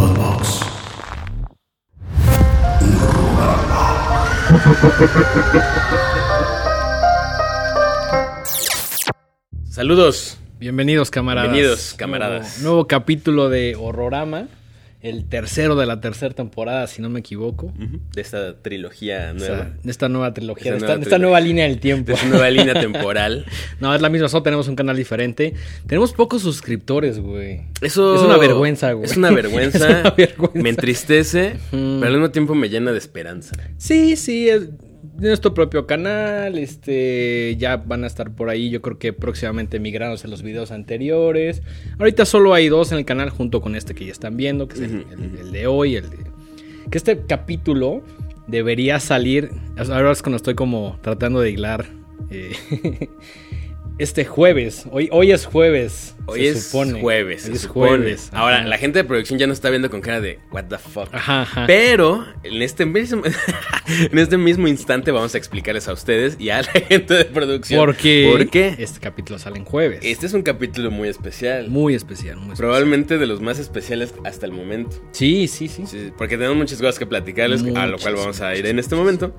Podbox. Saludos. Bienvenidos, camaradas. Bienvenidos, camaradas. Nuevo, nuevo capítulo de Horrorama. El tercero de la tercera temporada, si no me equivoco. De esta trilogía O nueva. sea, de esta nueva trilogía, Esta de esta, nueva de esta trilogía. nueva línea del tiempo. de esta nueva línea temporal. no, es la misma, solo tenemos un canal diferente. Tenemos pocos suscriptores, güey. Eso Es una vergüenza, güey. Es una vergüenza. Es una vergüenza. Me entristece, pero al mismo tiempo me llena de esperanza. Sí, sí, es nuestro propio canal, este, ya van a estar por ahí, yo creo que próximamente migrados en los videos anteriores. Ahorita solo hay dos en el canal junto con este que ya están viendo, que es el, Ujú, el- el de hoy, el de... Que este capítulo debería salir, ahora es cuando estoy como tratando de hilar, eh, este jueves, hoy, hoy es jueves, Hoy se es supone. jueves. Hoy se es supone. jueves. Ahora, ajá. la gente de producción ya nos está viendo con cara de what the fuck. Ajá, ajá. Pero en este mismo en este mismo instante vamos a explicarles a ustedes y a la gente de producción Porque por qué. este capítulo sale en jueves. Este es un capítulo muy especial. Muy especial, muy especial. Probablemente de los más especiales hasta el momento. Sí, sí, sí. Sí, porque tenemos muchas cosas que platicarles, a lo cual vamos a muchas, ir en este momento.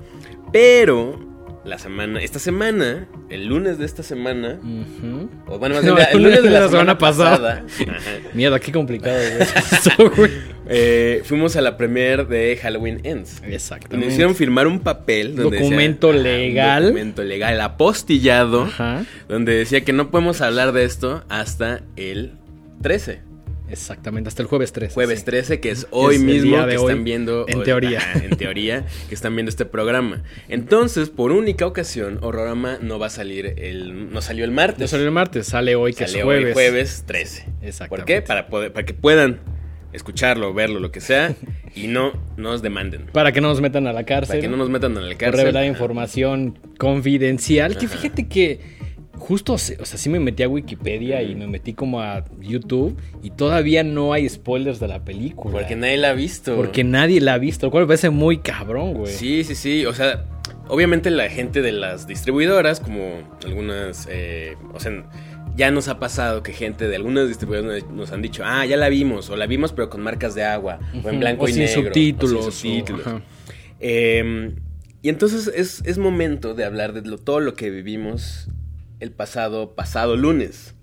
Pero la semana, esta semana, el lunes de esta semana, Ujú. o bueno, más No, bien, el lunes de la, semana, pasada. Mierda, qué complicado güey. Eh, fuimos a la premiere de Halloween Ends. Exactamente. nos hicieron firmar un papel donde decía- Documento un legal. documento legal, apostillado, Ajá. donde decía que no podemos hablar de esto hasta el 13. Exactamente, hasta el jueves 3. Jueves 13, que es hoy Es mismo que hoy, están viendo. en teoría. en teoría, que están viendo este programa. Entonces, por única ocasión, Horrorama no va a salir el. No salió el martes. No salió el martes, sale hoy que Sale es hoy jueves. jueves 13. ¿Por Exactamente. qué? Para, poder, para que puedan escucharlo, verlo, lo que sea, y no nos demanden. Para que no nos metan a la cárcel. Para que no nos metan en la por cárcel. revelar Ajá. información confidencial. Que Ajá. fíjate que justo, o sea, sí me metí a Wikipedia y me metí como a YouTube y todavía no hay spoilers de la película. Porque nadie la ha visto. Porque nadie la ha visto, lo cual me parece muy cabrón, güey. Sí, sí, sí. O sea, obviamente la gente de las distribuidoras, como algunas, eh, o sea, ya nos ha pasado que gente de algunas distribuidoras nos han dicho, ah, ya la vimos, o la vimos pero con marcas de agua, o en blanco o y sin negro, subtítulos, o sin subtítulos. o-. Eh, y entonces es, es momento de hablar de lo- todo lo que vivimos el pasado, pasado lunes.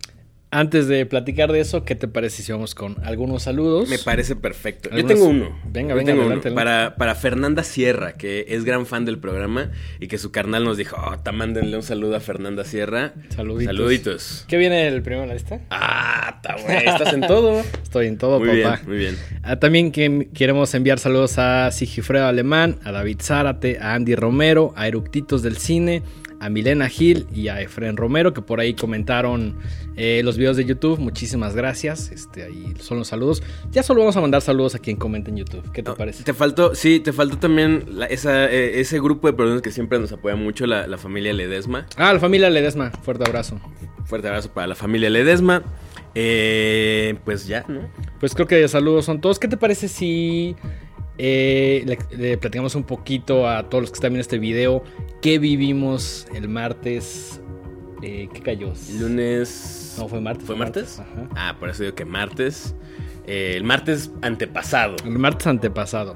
Antes de platicar de eso, ¿qué te parece si vamos con algunos saludos? Me parece perfecto. Yo tengo uno. Venga, Yo venga, tengo adelante, uno. Para, para Fernanda Sierra, que es gran fan del programa y que su carnal nos dijo, oh, ta, mándenle un saludo a Fernanda Sierra. Saluditos. Saluditos. ¿Qué viene el primero en la lista? Ah, está güey, estás en todo. Estoy en todo, muy papá. bien, muy bien. Ah, también que queremos enviar saludos a Sigifredo Alemán, a David Zárate, a Andy Romero, a Eructitos del Cine, a Milena Gil y a Efren Romero, que por ahí comentaron eh, los videos de YouTube. Muchísimas gracias. Este, ahí son los saludos. Ya solo vamos a mandar saludos a quien comente en YouTube. ¿Qué te No, parece? Te faltó, sí, te faltó también la- esa, eh, ese grupo de personas que siempre nos apoya mucho, la, la familia Ledesma. Ah, la familia Ledesma. Fuerte abrazo. Fuerte abrazo para la familia Ledesma. Eh, pues ya, ¿no? Pues creo que saludos son todos. ¿Qué te parece si eh, le, le platicamos un poquito a todos los que están viendo este video qué vivimos el martes? Eh, ¿Qué cayó? Lunes. No, fue martes. ¿Fue martes? Ajá. Ah, por eso digo que martes. Eh, el martes antepasado. El martes antepasado.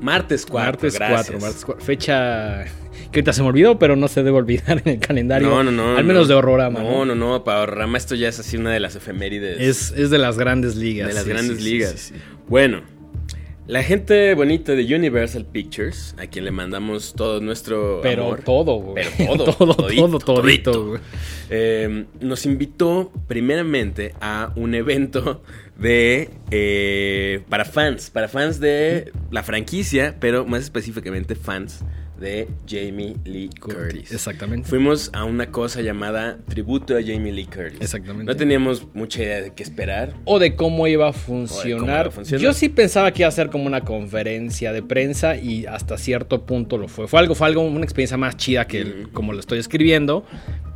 Martes 4. martes gracias. 4. Martes 4. Fecha que ahorita se me olvidó, pero no se debe olvidar en el calendario. No, no, no. Al menos no. de Horrorama. No, no, no. Para Horrorama esto ya es así una de las efemérides. Es, es de las grandes ligas. de las sí, grandes sí, ligas. sí. Bueno, la gente bonita de Universal Pictures, a quien le mandamos todo nuestro Pero amor, todo, güey. Pero todo, todo, todito, todo, todito, eh, nos invitó primeramente a un evento de eh, para fans, para fans de la franquicia, pero más específicamente fans de Jamie Lee Curtis. Exactamente. Fuimos a una cosa llamada Tributo a Jamie Lee Curtis. Exactamente. No teníamos mucha idea de qué esperar. o de cómo iba a funcionar. iba a funcionar. Yo sí pensaba que iba a ser como una conferencia de prensa y hasta cierto punto lo fue. Fue algo, fue algo, una experiencia más chida que el- como lo estoy escribiendo.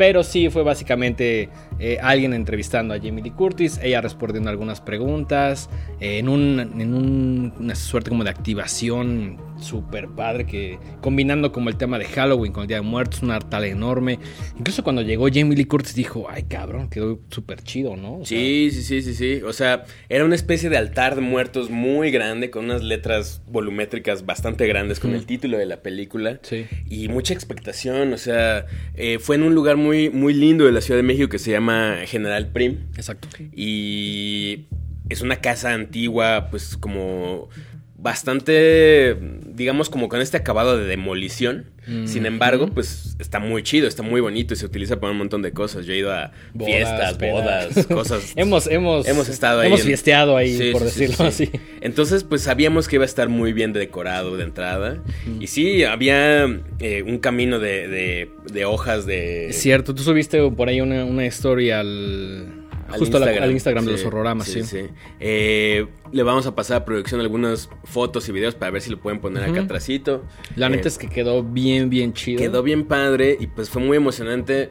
Pero sí fue básicamente eh, alguien entrevistando a Jamie Lee Curtis, ella respondiendo algunas preguntas, eh, en, un, en un- una suerte como de activación súper padre, que combinando como el tema de Halloween con el Día de Muertos, un altar enorme. Incluso cuando llegó Jamie Lee Curtis dijo, ay cabrón, quedó súper chido, ¿no? O sea, Sí, sí, sí, sí, sí. O sea, era una especie de altar de muertos muy grande, con unas letras volumétricas bastante grandes, con Ujú. el título de la película. Sí. Y mucha expectación. O sea, eh, fue en un lugar muy, muy lindo de la Ciudad de México que se llama General Prim. Exacto. Y es una casa antigua, pues como bastante, digamos, como con este acabado de demolición. Mm, Sin embargo, pues está muy chido, está muy bonito y se utiliza para un montón de cosas. Yo he ido a Bodas, fiestas, bodas, cosas. hemos, hemos, Hemos estado ahí Hemos en- fiesteado ahí, Sí, por sí, decirlo sí. así. Entonces, pues sabíamos que iba a estar muy bien decorado de entrada. Y sí, había eh, un camino de, de- de hojas de. Es cierto, tú subiste por ahí una, una historia al. Al justo la- al Instagram de sí, los horroramas, sí. Eh, le vamos a pasar a producción algunas fotos y videos para ver si lo pueden poner acá Ujú. atrásito. La Eh, neta es que quedó bien, bien chido. Quedó bien padre y pues fue muy emocionante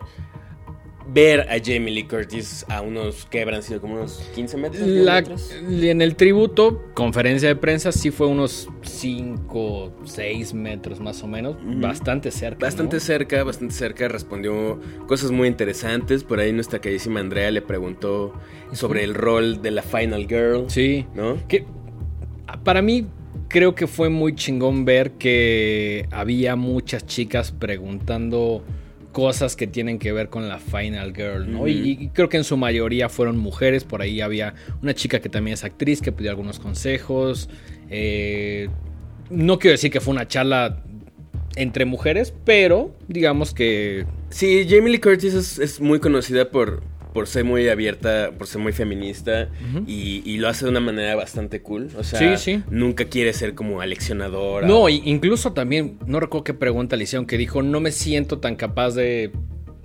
ver a Jamie Lee Curtis a unos, ¿qué habrán sido? Como unos 15 metros. 10 La- metros? en el tributo, conferencia de prensa, sí fue unos 5, 6 metros más o menos. Bastante cerca. Bastante ¿no? cerca, bastante cerca, respondió cosas muy interesantes. Por ahí nuestra queridísima Andrea le preguntó sobre el rol de la Final Girl. Sí. ¿No? Que para mí creo que fue muy chingón ver que había muchas chicas preguntando cosas que tienen que ver con la Final Girl, ¿no? Y, y creo que en su mayoría fueron mujeres, por ahí había una chica que también es actriz que pidió algunos consejos. eh, no quiero decir que fue una charla entre mujeres, pero digamos que Sí, Jamie Lee Curtis es, es muy conocida por, por ser muy abierta, por ser muy feminista y, y lo hace de una manera bastante cool. O sea, Sí, sí. nunca quiere ser como aleccionadora. No, o- incluso también, no recuerdo qué pregunta le hicieron, que dijo, no me siento tan capaz de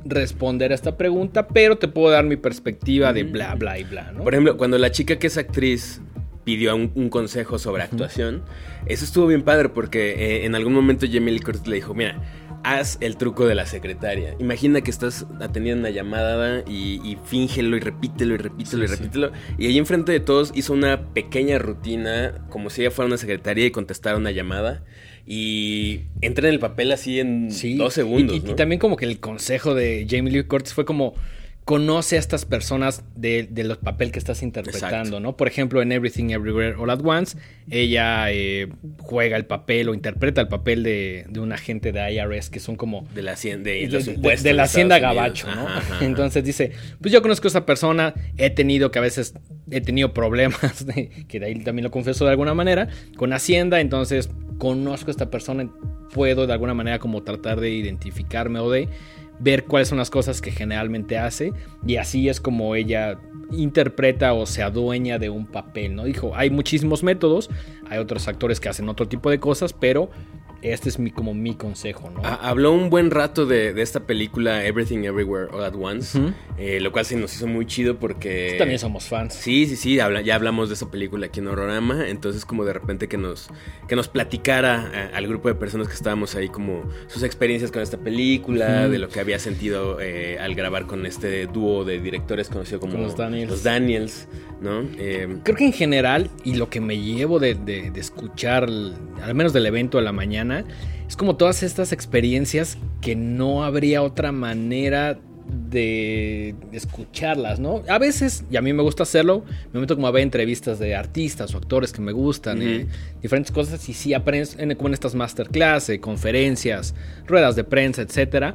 responder a esta pregunta, pero te puedo dar mi perspectiva de bla, bla y bla, ¿no? Por ejemplo, cuando la chica que es actriz pidió un, un consejo sobre actuación, eso estuvo bien padre porque eh, en algún momento Jamie Lee Curtis le dijo, mira, haz el truco de la secretaria. Imagina que estás atendiendo una llamada y, y fíngelo y repítelo y repítelo Sí, y sí. repítelo. Y ahí enfrente de todos hizo una pequeña rutina como si ella fuera una secretaria y contestara una llamada. Y entra en el papel así en Sí, dos segundos. Y, y- también como que el consejo de Jamie Lee Curtis fue como conoce a estas personas de, de los papel que estás interpretando, Exacto. ¿no? Por ejemplo, en Everything Everywhere All at Once, ella eh, juega el papel o interpreta el papel de, de un agente de IRS que son como de la hacienda, de, de, los de- impuestos de la hacienda Estados gabacho, Unidos. ¿no? Ajá, ajá, ajá. Entonces dice, pues yo conozco a esa persona, he tenido que a veces he tenido problemas, que de ahí también lo confieso de alguna manera, con Hacienda, entonces conozco a esta persona, puedo de alguna manera como tratar de identificarme o de ver cuáles son las cosas que generalmente hace y así es como ella interpreta o se adueña de un papel, ¿no? Dijo, hay muchísimos métodos, hay otros actores que hacen otro tipo de cosas, pero este es mi, como mi consejo, ¿no? Ha- Habló un buen rato de, de esta película Everything Everywhere All at Once, eh, lo cual se nos hizo muy chido porque... También somos fans. Sí, sí, sí, habla- ya hablamos de esa película aquí en Horrorama, entonces como de repente que nos, que nos platicara eh, al grupo de personas que estábamos ahí como sus experiencias con esta película, Ujú. de lo que había sentido eh, al grabar con este dúo de directores conocido como los Daniels. los Daniels, ¿no? Eh, Creo que en general, y lo que me llevo de, de- de escuchar, al menos del evento de la mañana, es como todas estas experiencias que no habría otra manera de escucharlas, ¿no? A veces, y a mí me gusta hacerlo, me meto como a ver entrevistas de artistas o actores que me gustan, eh, diferentes cosas, y sí aprendes en, como en estas masterclass, eh, conferencias, ruedas de prensa, etcétera.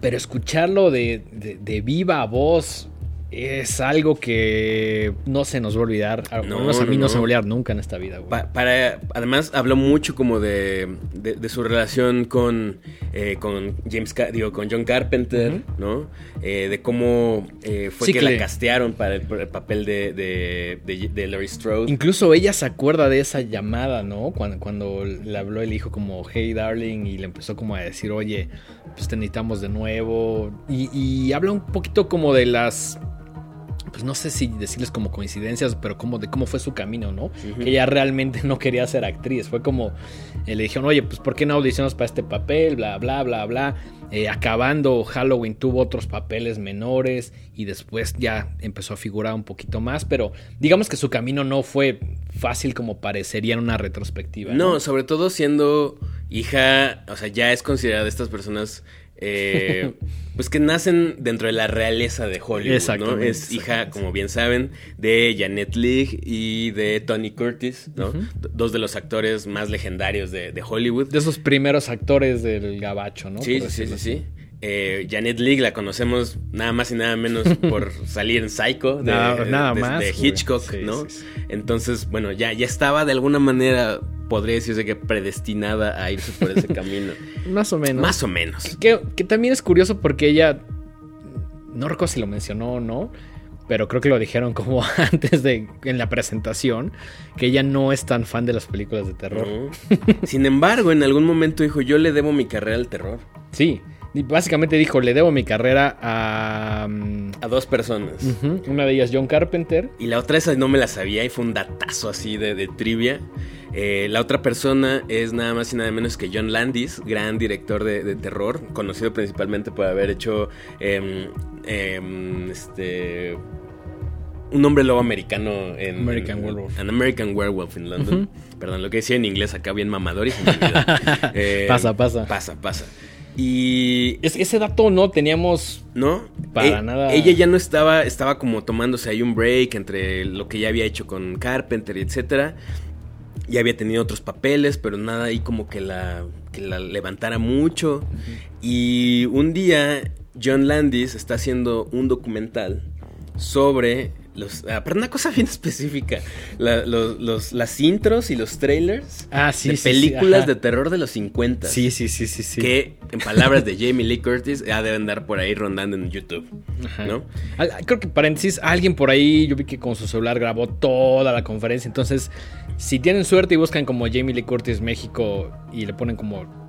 Pero escucharlo de, de- de viva voz es algo que no se nos va a olvidar. Al No, menos a mí no, no, se me va a olvidar nunca en esta vida, güey. Pa- para, además habló mucho como de, de, de su relación con, eh, con James Ca- digo, con John Carpenter. ¿no? Eh, de cómo eh, fue Sí, que que la castearon para el, papel de, de, de, Laurie Strode. Incluso ella se acuerda de esa llamada, ¿no? Cuando, cuando le habló el hijo como, hey darling, y le empezó como a decir, oye, pues te necesitamos de nuevo. Y, y habla un poquito como de las pues no sé si decirles como coincidencias, pero como de cómo fue su camino, ¿no? Que ella realmente no quería ser actriz. Fue como, eh, le dijeron, oye, pues ¿por qué no audicionas para este papel? Bla, bla, bla, bla. Eh, acabando Halloween tuvo otros papeles menores y después ya empezó a figurar un poquito más, pero digamos que su camino no fue fácil como parecería en una retrospectiva. No, no sobre todo siendo hija, o sea, ya es considerada de estas personas eh, pues que nacen dentro de la realeza de Hollywood, ¿no? Es hija, como bien saben, de Janet Leigh y de Tony Curtis, ¿no? Dos de los actores más legendarios de, Hollywood. De esos primeros actores del gabacho, ¿no? Sí, sí, sí, sí. Eh, Janet Leigh la conocemos nada más y nada menos por salir en Psycho de, nada, más, de Hitchcock, ¿no? Entonces, bueno, ya, ya estaba de alguna manera podría decirse que predestinada a irse por ese camino. Más o menos. Más o menos. Que, también es curioso porque ella, no recuerdo si lo mencionó o no, pero creo que lo dijeron como antes de en la presentación, que ella no es tan fan de las películas de terror. Sin embargo, en algún momento dijo, yo le debo mi carrera al terror. Sí. Y básicamente dijo, le debo mi carrera a... Mm, a dos personas. Una de ellas John Carpenter. Y la otra esa no me la sabía y fue un datazo así de, de trivia. Eh, la otra persona es nada más y nada menos que John Landis, gran director de, terror, conocido principalmente por haber hecho em, em, este un hombre lobo americano en American Werewolf. An American Werewolf in London. Perdón, lo que decía en inglés acá bien mamador y eh, pasa, pasa. Pasa, pasa. Y ese dato no teníamos no para e nada. Ella ya no estaba estaba como tomándose ahí un break entre lo que ya había hecho con Carpenter etcétera ya había tenido otros papeles, pero nada ahí como que la, que la levantara mucho. Y un día John Landis está haciendo un documental sobre los, ah, una cosa bien específica. los, las intros y los trailers ah, sí, de películas de terror de los 50. Sí, sí, sí, sí, sí. Que, en palabras de Jamie Lee Curtis, ya deben andar por ahí rondando en YouTube. ¿no? Creo que paréntesis, alguien por ahí, yo vi que con su celular grabó toda la conferencia. Entonces, si tienen suerte y buscan como Jamie Lee Curtis México y le ponen como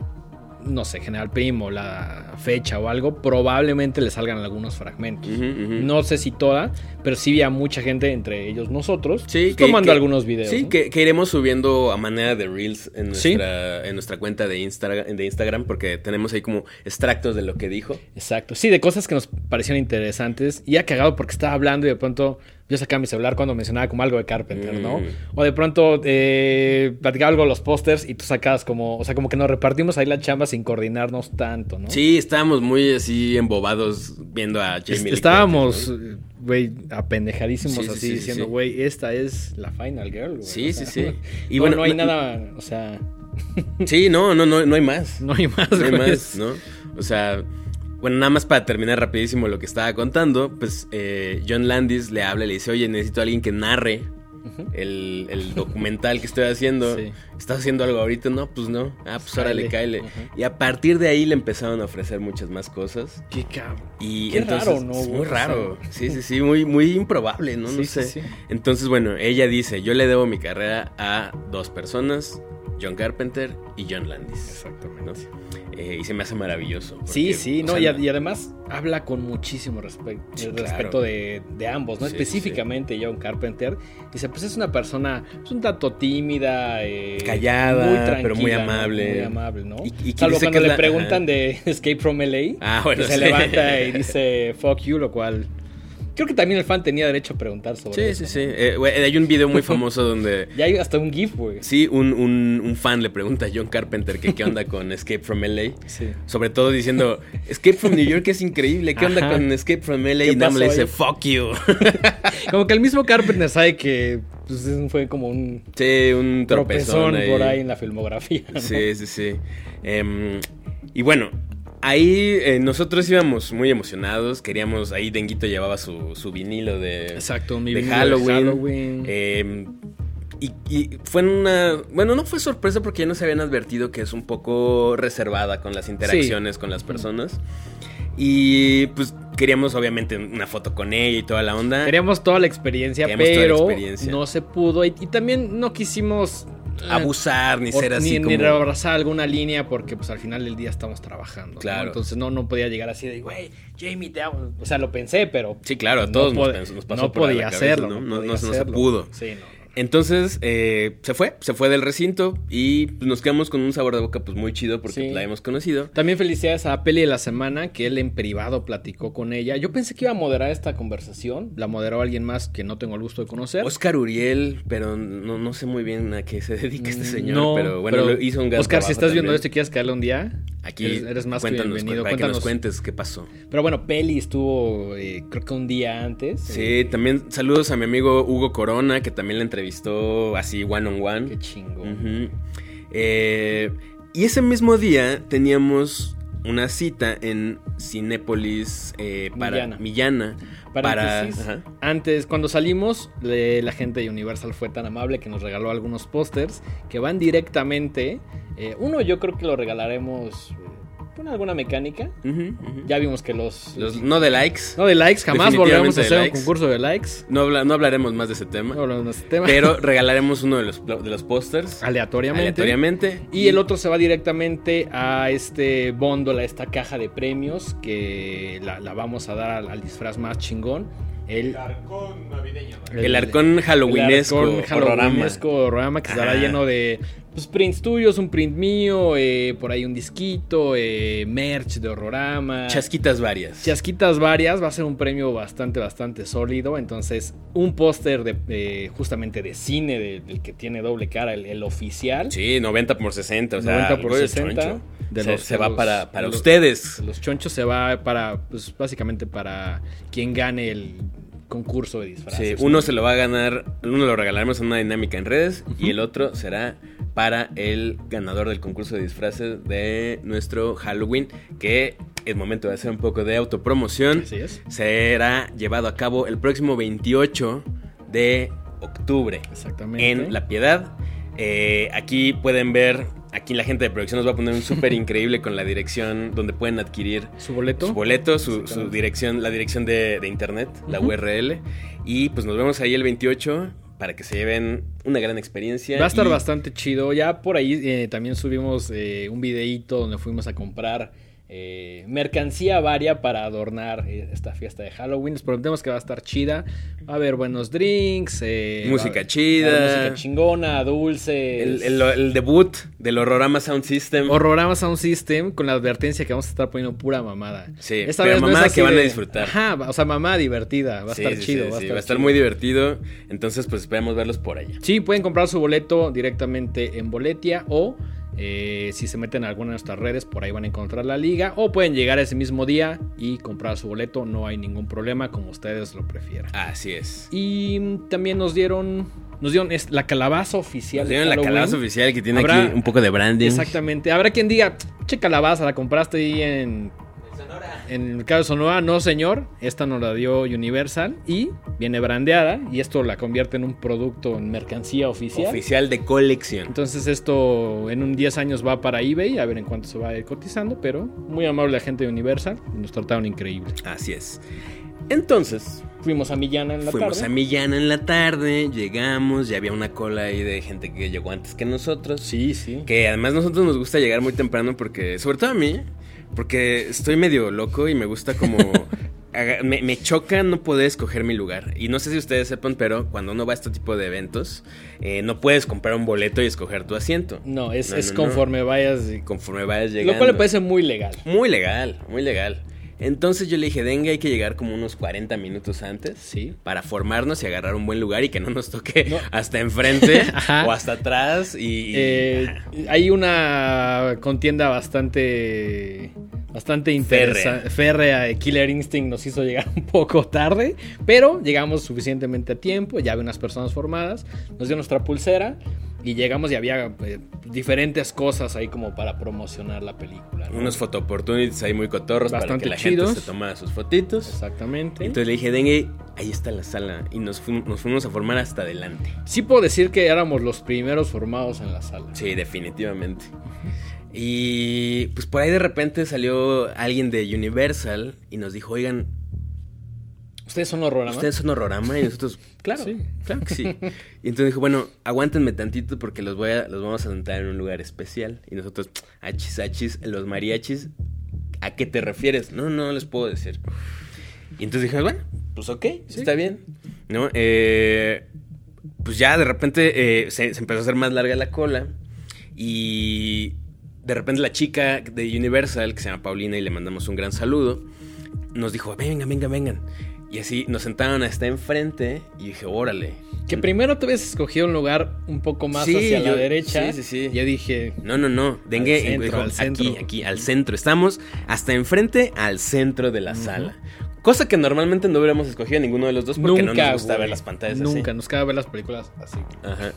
no sé, General Primo, la fecha o algo, probablemente le salgan algunos fragmentos. No sé si toda, pero sí había mucha gente, entre ellos nosotros, sí, tomando algunos videos. Sí, que, iremos subiendo a manera de Reels en nuestra, en nuestra cuenta de Instagram, de Instagram, porque tenemos ahí como extractos de lo que dijo. Exacto, sí, de cosas que nos parecieron interesantes. Y ha cagado porque estaba hablando y de pronto yo sacaba mi celular cuando mencionaba como algo de Carpenter, ¿no? Mm. O de pronto eh, platicaba algo de los pósters y tú sacabas como, o sea, como que nos repartimos ahí la chamba sin coordinarnos tanto, ¿no? Sí, estábamos muy así embobados viendo a Jamie. estábamos, güey, apendejadísimos así diciendo, güey, esta es la Final Girl, güey. Sí, sí, sí. Y bueno, no hay nada, o sea... sí, no, no, no, no hay más. No hay más, No hay más, ¿no? O sea... Bueno, nada más para terminar rapidísimo lo que estaba contando, pues eh, John Landis le habla y le dice, oye, necesito a alguien que narre el, documental que estoy haciendo. ¿Estás haciendo algo ahorita? No, pues no. Ah, pues órale, cáele. Y a partir de ahí le empezaron a ofrecer muchas más cosas. Qué cabrón. Y Qué raro, ¿no? Muy raro. Sí, sí, sí, muy, muy improbable, ¿no? no sé. Entonces, bueno, ella dice, yo le debo mi carrera a dos personas, John Carpenter y John Landis. Exactamente. Eh, y se me hace maravilloso. sí, sí, no, y, además habla con muchísimo respeto respecto de, ambos, ¿no? Específicamente John Carpenter. Dice, pues es una persona es un tanto tímida, eh, callada, pero muy amable. Muy amable, ¿no? Y, Salvo cuando le preguntan de Escape from LA, ah, bueno, se levanta y dice fuck you, lo cual Creo que también el fan tenía derecho a preguntar sobre sí, eso. Sí, sí, sí. Eh, hay un video muy famoso donde... ya hay hasta un GIF, güey. Sí, un, un, fan le pregunta a John Carpenter que qué onda con Escape from LA. Sí. Sobre todo diciendo, Escape from New York es increíble. ¿Qué onda con Escape from LA? Y Nam le dice, fuck you. como que el mismo Carpenter sabe que pues, fue como un... Sí, un tropezón, por ahí en la filmografía. Sí, sí, sí. Em, y bueno, Ahí eh, nosotros íbamos muy emocionados, queríamos, ahí Denguito llevaba su, su vinilo de, Exacto, mi de Halloween. Em, y, fue una, bueno, no fue sorpresa porque ya nos habían advertido que es un poco reservada con las interacciones con las personas. Y pues queríamos obviamente una foto con ella y toda la onda. Queríamos toda la experiencia, pero no se pudo. y también no quisimos abusar ni ser así ni, como... ni abrazar alguna línea porque pues al final del día estamos trabajando. ¿no? Claro. Entonces no, no podía llegar así de, güey, Jamie, te amo". O sea, lo pensé, pero... Sí, claro, a todos nos pod- pens- nos pasó no por la podía cabeza, hacerlo. ¿no? No, No- podía no se- no hacerlo. pudo. Sí, no, no. Entonces, eh, se fue, se fue del recinto y pues, nos quedamos con un sabor de boca pues muy chido porque Sí. la hemos conocido. También felicidades a Peli de la semana, que él en privado platicó con ella. Yo pensé que iba a moderar esta conversación. La moderó alguien más que no tengo el gusto de conocer. Oscar Uriel, pero no, no sé muy bien a qué se dedica este señor, Mm, No, pero bueno, pero, lo hizo un gran Oscar, si estás viendo esto y quieres caerle un día, Aquí eres, eres más que cuéntanos, bienvenido. para que nos Cuéntanos. cuentes qué pasó. Pero bueno, Peli estuvo, eh, creo que un día antes. Sí, Eh, también saludos a mi amigo Hugo Corona, que también la entrevistó así one on one. Qué chingo. Eh, y ese mismo día teníamos una cita en Cinépolis eh, para Millana. Millana. Para. Antes, cuando salimos, le- la gente de Universal fue tan amable que nos regaló algunos pósters que van directamente. eh, uno, yo creo que lo regalaremos eh, con alguna mecánica. Ya vimos que los. Los- no de likes. no de likes, jamás volveremos a hacer likes. un concurso de likes. No, habla- no hablaremos más de ese tema. No hablamos de este tema. Pero regalaremos uno de los, de los pósters. aleatoriamente. Aleatoriamente. Y el otro se va directamente a este bundle, a esta caja de premios que la, la vamos a dar al, al disfraz más chingón. El, Arcón navideño. ¿no? El arcón halloweenesco, El arcón halloweenesco horrorama que estará lleno de pues, prints tuyos, un print mío, eh, por ahí un disquito, eh, merch de horrorama. Chasquitas varias. Chasquitas varias, va a ser un premio bastante, bastante sólido. Entonces, un póster de eh, justamente de cine, de- del que tiene doble cara, el, el oficial. Sí, 90 por 60. O sea, 90 por algo de 60. choncho. De se, los- se de va los- para, para los- ustedes. Los chonchos se va para, pues básicamente para quien gane el concurso de Sí, disfraces. uno ¿no? se lo va a ganar, uno lo regalaremos en una dinámica en redes y el otro será para el ganador del concurso de disfraces de nuestro Halloween, que es momento de hacer un poco de autopromoción. Así es. Será llevado a cabo el próximo 28 de octubre Exactamente. en La Piedad. Eh, aquí pueden ver, aquí la gente de producción nos va a poner un súper increíble con la dirección donde pueden adquirir ¿Su boleto? su boleto, su, dirección, la dirección de, de internet, la. URL. Y pues nos vemos ahí el 28 para que se lleven una gran experiencia. Va a estar y- bastante chido. Ya por ahí eh, también subimos eh, un videíto donde fuimos a comprar eh, mercancía varia para adornar eh, esta fiesta de Halloween. Les prometemos que va a estar chida. Va a haber buenos drinks. eh, Música haber- chida. música chingona, dulces. El, el- el debut del Horrorama Sound System. Horrorama Sound System con la advertencia que vamos a estar poniendo pura mamada. Sí, Esta pero vez no mamada es así que van a de- disfrutar. Ajá, o sea, mamada divertida. Va a Sí, estar sí, chido. sí, va, a estar va a estar chido. muy divertido. Entonces, pues esperamos verlos por allá. Sí, pueden comprar su boleto directamente en Boletia o eh, si se meten a alguna de nuestras redes, por ahí van a encontrar la liga. O pueden llegar ese mismo día y comprar su boleto, no hay ningún problema, como ustedes lo prefieran. Así es. Y también nos dieron, nos dieron es- la calabaza oficial. Nos dieron la calabaza oficial que tiene Habrá- aquí un poco de branding. Exactamente. Habrá quien diga, che calabaza, la compraste ahí en, en el mercado de Sonora. No, señor. Esta nos la dio Universal y viene brandeada. Y esto la convierte en un producto, en mercancía oficial. Oficial de colección. Entonces esto en un 10 años va para eBay, a ver en cuánto se va a ir cotizando, pero muy amable la gente de Universal, nos trataron increíble. Así es. Entonces, Fuimos a Millana en la fuimos tarde. a Millana en la tarde, llegamos, ya había una cola ahí de gente que llegó antes que nosotros. Sí, sí. Que además nosotros nos gusta llegar muy temprano porque, sobre todo a mí, porque estoy medio loco y me gusta como... me, me choca no poder escoger mi lugar. Y no sé si ustedes sepan, pero cuando uno va a este tipo de eventos, eh, no puedes comprar un boleto y escoger tu asiento. No, es, No, es no, no. conforme vayas. y- Conforme vayas llegando. Lo cual me parece muy legal. Muy legal, muy legal. Entonces yo le dije, venga, hay que llegar como unos 40 minutos antes. Sí. Para formarnos y agarrar un buen lugar y que no nos toque No. hasta enfrente o hasta atrás. Y, Eh, hay una contienda bastante bastante interesante. Férrea. Killer Instinct nos hizo llegar un poco tarde, pero llegamos suficientemente a tiempo. Ya había unas personas formadas, nos dio nuestra pulsera y llegamos y había eh, diferentes cosas ahí como para promocionar la película. ¿no? unos photo opportunities ahí muy cotorros para que la gente se tomara sus fotitos. Exactamente. Entonces le dije, dengue, ahí está la sala. Y nos fuimos, nos fuimos a formar hasta adelante. sí puedo decir que éramos los primeros formados en la sala. Sí, definitivamente. Y pues por ahí de repente salió alguien de Universal y nos dijo, oigan, ¿Ustedes son horrorama? Ustedes son horrorama y nosotros, claro, Sí. claro que sí. Y entonces dijo, bueno, aguántenme tantito porque los voy a, los vamos a sentar en un lugar especial. Y nosotros, achis, achis, los mariachis, ¿a qué te refieres? No, no les puedo decir. Y entonces dije, bueno, pues ok, está bien. ¿No? Eh, pues ya de repente eh, se, se empezó a hacer más larga la cola. Y de repente la chica de Universal, que se llama Paulina y le mandamos un gran saludo, nos dijo, vengan, vengan, vengan. Y así nos sentaron hasta enfrente y dije, órale. Que primero te habías escogido un lugar un poco más Sí, hacia yo- la derecha. sí, sí, sí. Yo dije, No, no, no. Dengue, Al centro, dijo, al centro. Aquí, aquí, al centro. Estamos hasta enfrente al centro de la sala. Cosa que normalmente no hubiéramos escogido ninguno de los dos porque nunca. no nos gusta ver las pantallas Nunca, así. nos cabe ver las películas así. Ajá.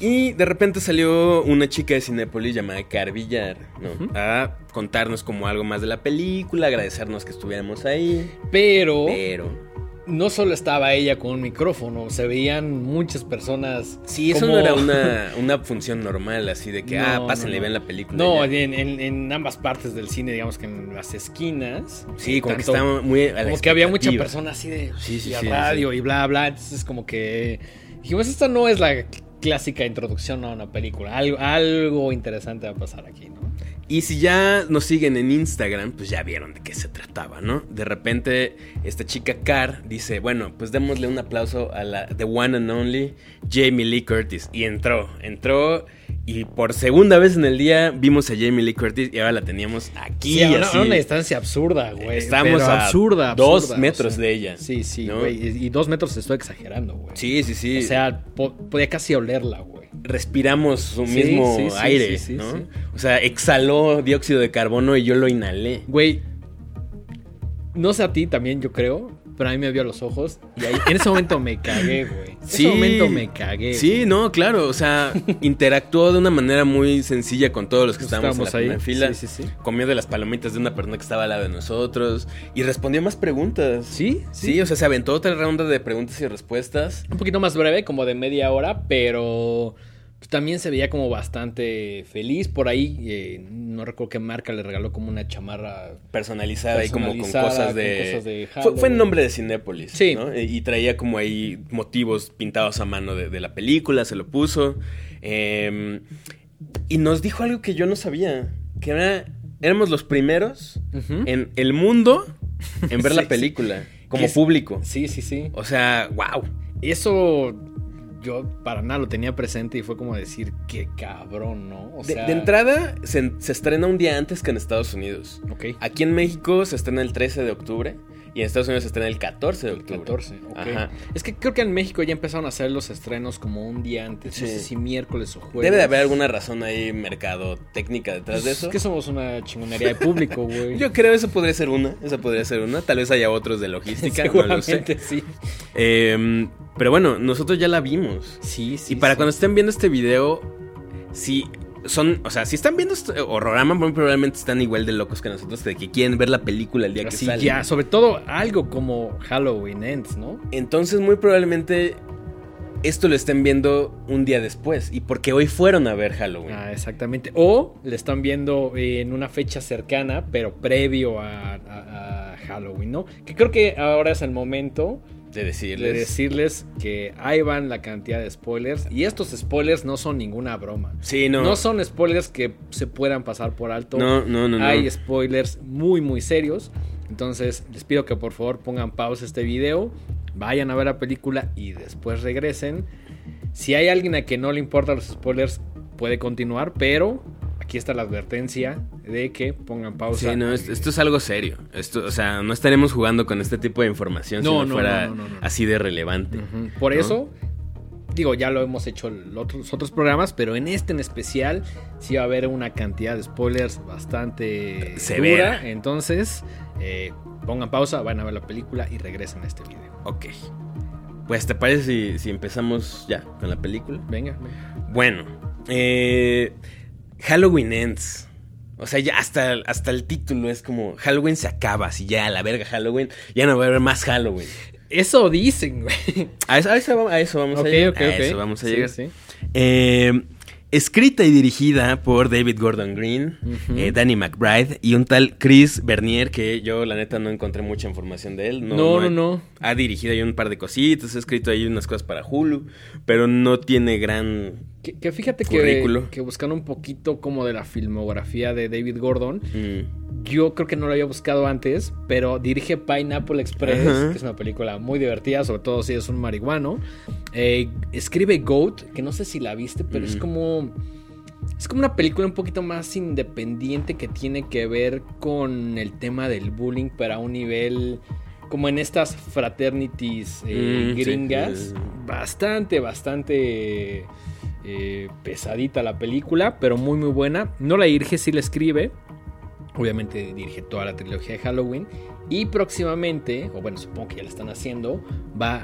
Y de repente salió una chica de Cinépolis llamada Car Villar, ¿no? A contarnos como algo más de la película, agradecernos que estuviéramos ahí. Pero Pero. No solo estaba ella con un micrófono, se veían muchas personas. Sí, eso como- no era una, una función normal, así de que, No, ah, no, pásenle, no. vean la película. No, en, en- en ambas partes del cine, digamos que en las esquinas. Sí, como que estaba muy. a la Como que había mucha persona así de. Sí, sí, y sí, radio y bla, bla. Entonces, como que. Dijimos, esta no es la clásica introducción a una película. Algo, algo interesante va a pasar aquí, ¿no? Y si ya nos siguen en Instagram, pues ya vieron de qué se trataba, ¿no? De repente, esta chica Car dice, bueno, pues démosle un aplauso a la The One and Only Jamie Lee Curtis. Y entró, entró. Y por segunda vez en el día vimos a Jamie Lee Curtis y ahora la teníamos aquí. Sí, a una, una distancia absurda, güey. Estamos a absurda, dos metros o sea. de ella. Sí, sí, ¿no? güey. Y, dos metros estoy exagerando, güey. Sí, sí, sí. O sea, po- podía casi olerla, güey. respiramos su mismo sí, sí, aire, sí, sí, ¿no? sí. O sea, exhaló dióxido de carbono y yo lo inhalé. Güey, no sé a ti también, yo creo, pero a mí me vio a los ojos y ahí, en ese momento me cagué, güey. En Sí. ese momento me cagué. Sí, güey. no, claro, o sea, interactuó de una manera muy sencilla con todos los que estábamos, en la primera fila. Sí, sí, sí. Comió de las palomitas de una persona que estaba al lado de nosotros y respondió más preguntas. Sí, Sí, o sea, se aventó otra ronda de preguntas y respuestas. Un poquito más breve, como de media hora, pero pues, también se veía como bastante feliz. Por ahí, eh, no recuerdo qué marca le regaló como una chamarra. Personalizada, y como con Personalizada, cosas con de. cosas de fue, fue en nombre de Cinépolis. Sí. ¿no? Y, traía como ahí motivos pintados a mano de, de la película, se lo puso. Eh, y nos dijo algo que yo no sabía: que era, éramos los primeros en el mundo en ver Sí, la película, como es- público. Sí, sí, sí. O sea, wow. Eso yo para nada lo tenía presente y fue como decir, qué cabrón, ¿no? O De, sea, de entrada, se, se estrena un día antes que en Estados Unidos. Ok. Aquí en México se estrena el 13 de octubre y en Estados Unidos se estrena el 14 de octubre. 14, ok. Ajá. Es que creo que en México ya empezaron a hacer los estrenos como un día antes. No sé si miércoles o jueves. Debe de haber alguna razón ahí, mercado técnica detrás de Pues, eso. Es que somos una chingonería de público, güey. Yo creo eso podría ser una, esa podría ser una. Tal vez haya otros de logística, no lo sé. Seguramente sí. Eh, pero bueno, nosotros ya la vimos. Sí, sí. y para sí. cuando estén viendo este video, si son, o sea, si están viendo este horrorama, muy probablemente están igual de locos que nosotros, de que quieren ver la película el día que Así sale. ya, sobre todo algo como Halloween Ends, ¿no? Entonces, muy probablemente esto lo estén viendo un día después. Y porque hoy fueron a ver Halloween. Ah, exactamente. O le están viendo eh, en una fecha cercana, pero previo a, a- a Halloween, ¿no? Que creo que ahora es el momento de decirles. de decirles que ahí van la cantidad de spoilers. Y estos spoilers no son ninguna broma. Sí, no. No, son spoilers que se puedan pasar por alto. No, no, no, no. Hay spoilers muy, muy serios. Entonces, les pido que por favor pongan pausa este video, vayan a ver la película y después regresen. Si hay alguien a que no le importan los spoilers, puede continuar, pero aquí está la advertencia de que pongan pausa. Sí, no, esto, esto es algo serio. Esto, o sea, no estaremos jugando con este tipo de información No, si no, no, fuera no, así de relevante. Por eso, digo, ya lo hemos hecho en los otros programas, pero en este en especial sí va a haber una cantidad de spoilers bastante Severa. dura. Entonces, eh, pongan pausa, van a ver la película y regresen a este video. Ok. Pues, ¿te parece si, si empezamos ya con la película? Venga, venga. Bueno, eh, Halloween Ends. O sea, ya hasta, hasta el título es como Halloween se acaba, así ya, a la verga Halloween, ya no va a haber más Halloween. Eso dicen, güey. A eso, a eso a eso vamos Ok, a llegar. a eso vamos a Sí, llegar. sí. Eh, escrita y dirigida por David Gordon Green, eh, Danny McBride y un tal Chris Bernier, que yo la neta no encontré mucha información de él. No, no, no. Ha dirigido ahí un par de cositas, ha escrito ahí unas cosas para Hulu, pero no tiene gran... Que, que fíjate que, que buscando un poquito como de la filmografía de David Gordon, mm, yo creo que no lo había buscado antes, pero dirige Pineapple Express, Ajá. que es una película muy divertida, sobre todo si es un marihuano. Eh, escribe Goat, que no sé si la viste, pero es Mm. como... Es como una película un poquito más independiente que tiene que ver con el tema del bullying, pero a un nivel como en estas fraternities eh, Mm, sí. gringas. Bastante, bastante eh, pesadita la película, pero muy, muy buena. No la dirige, sí la escribe. Obviamente dirige toda la trilogía de Halloween. Y próximamente, o bueno, supongo que ya la están haciendo, va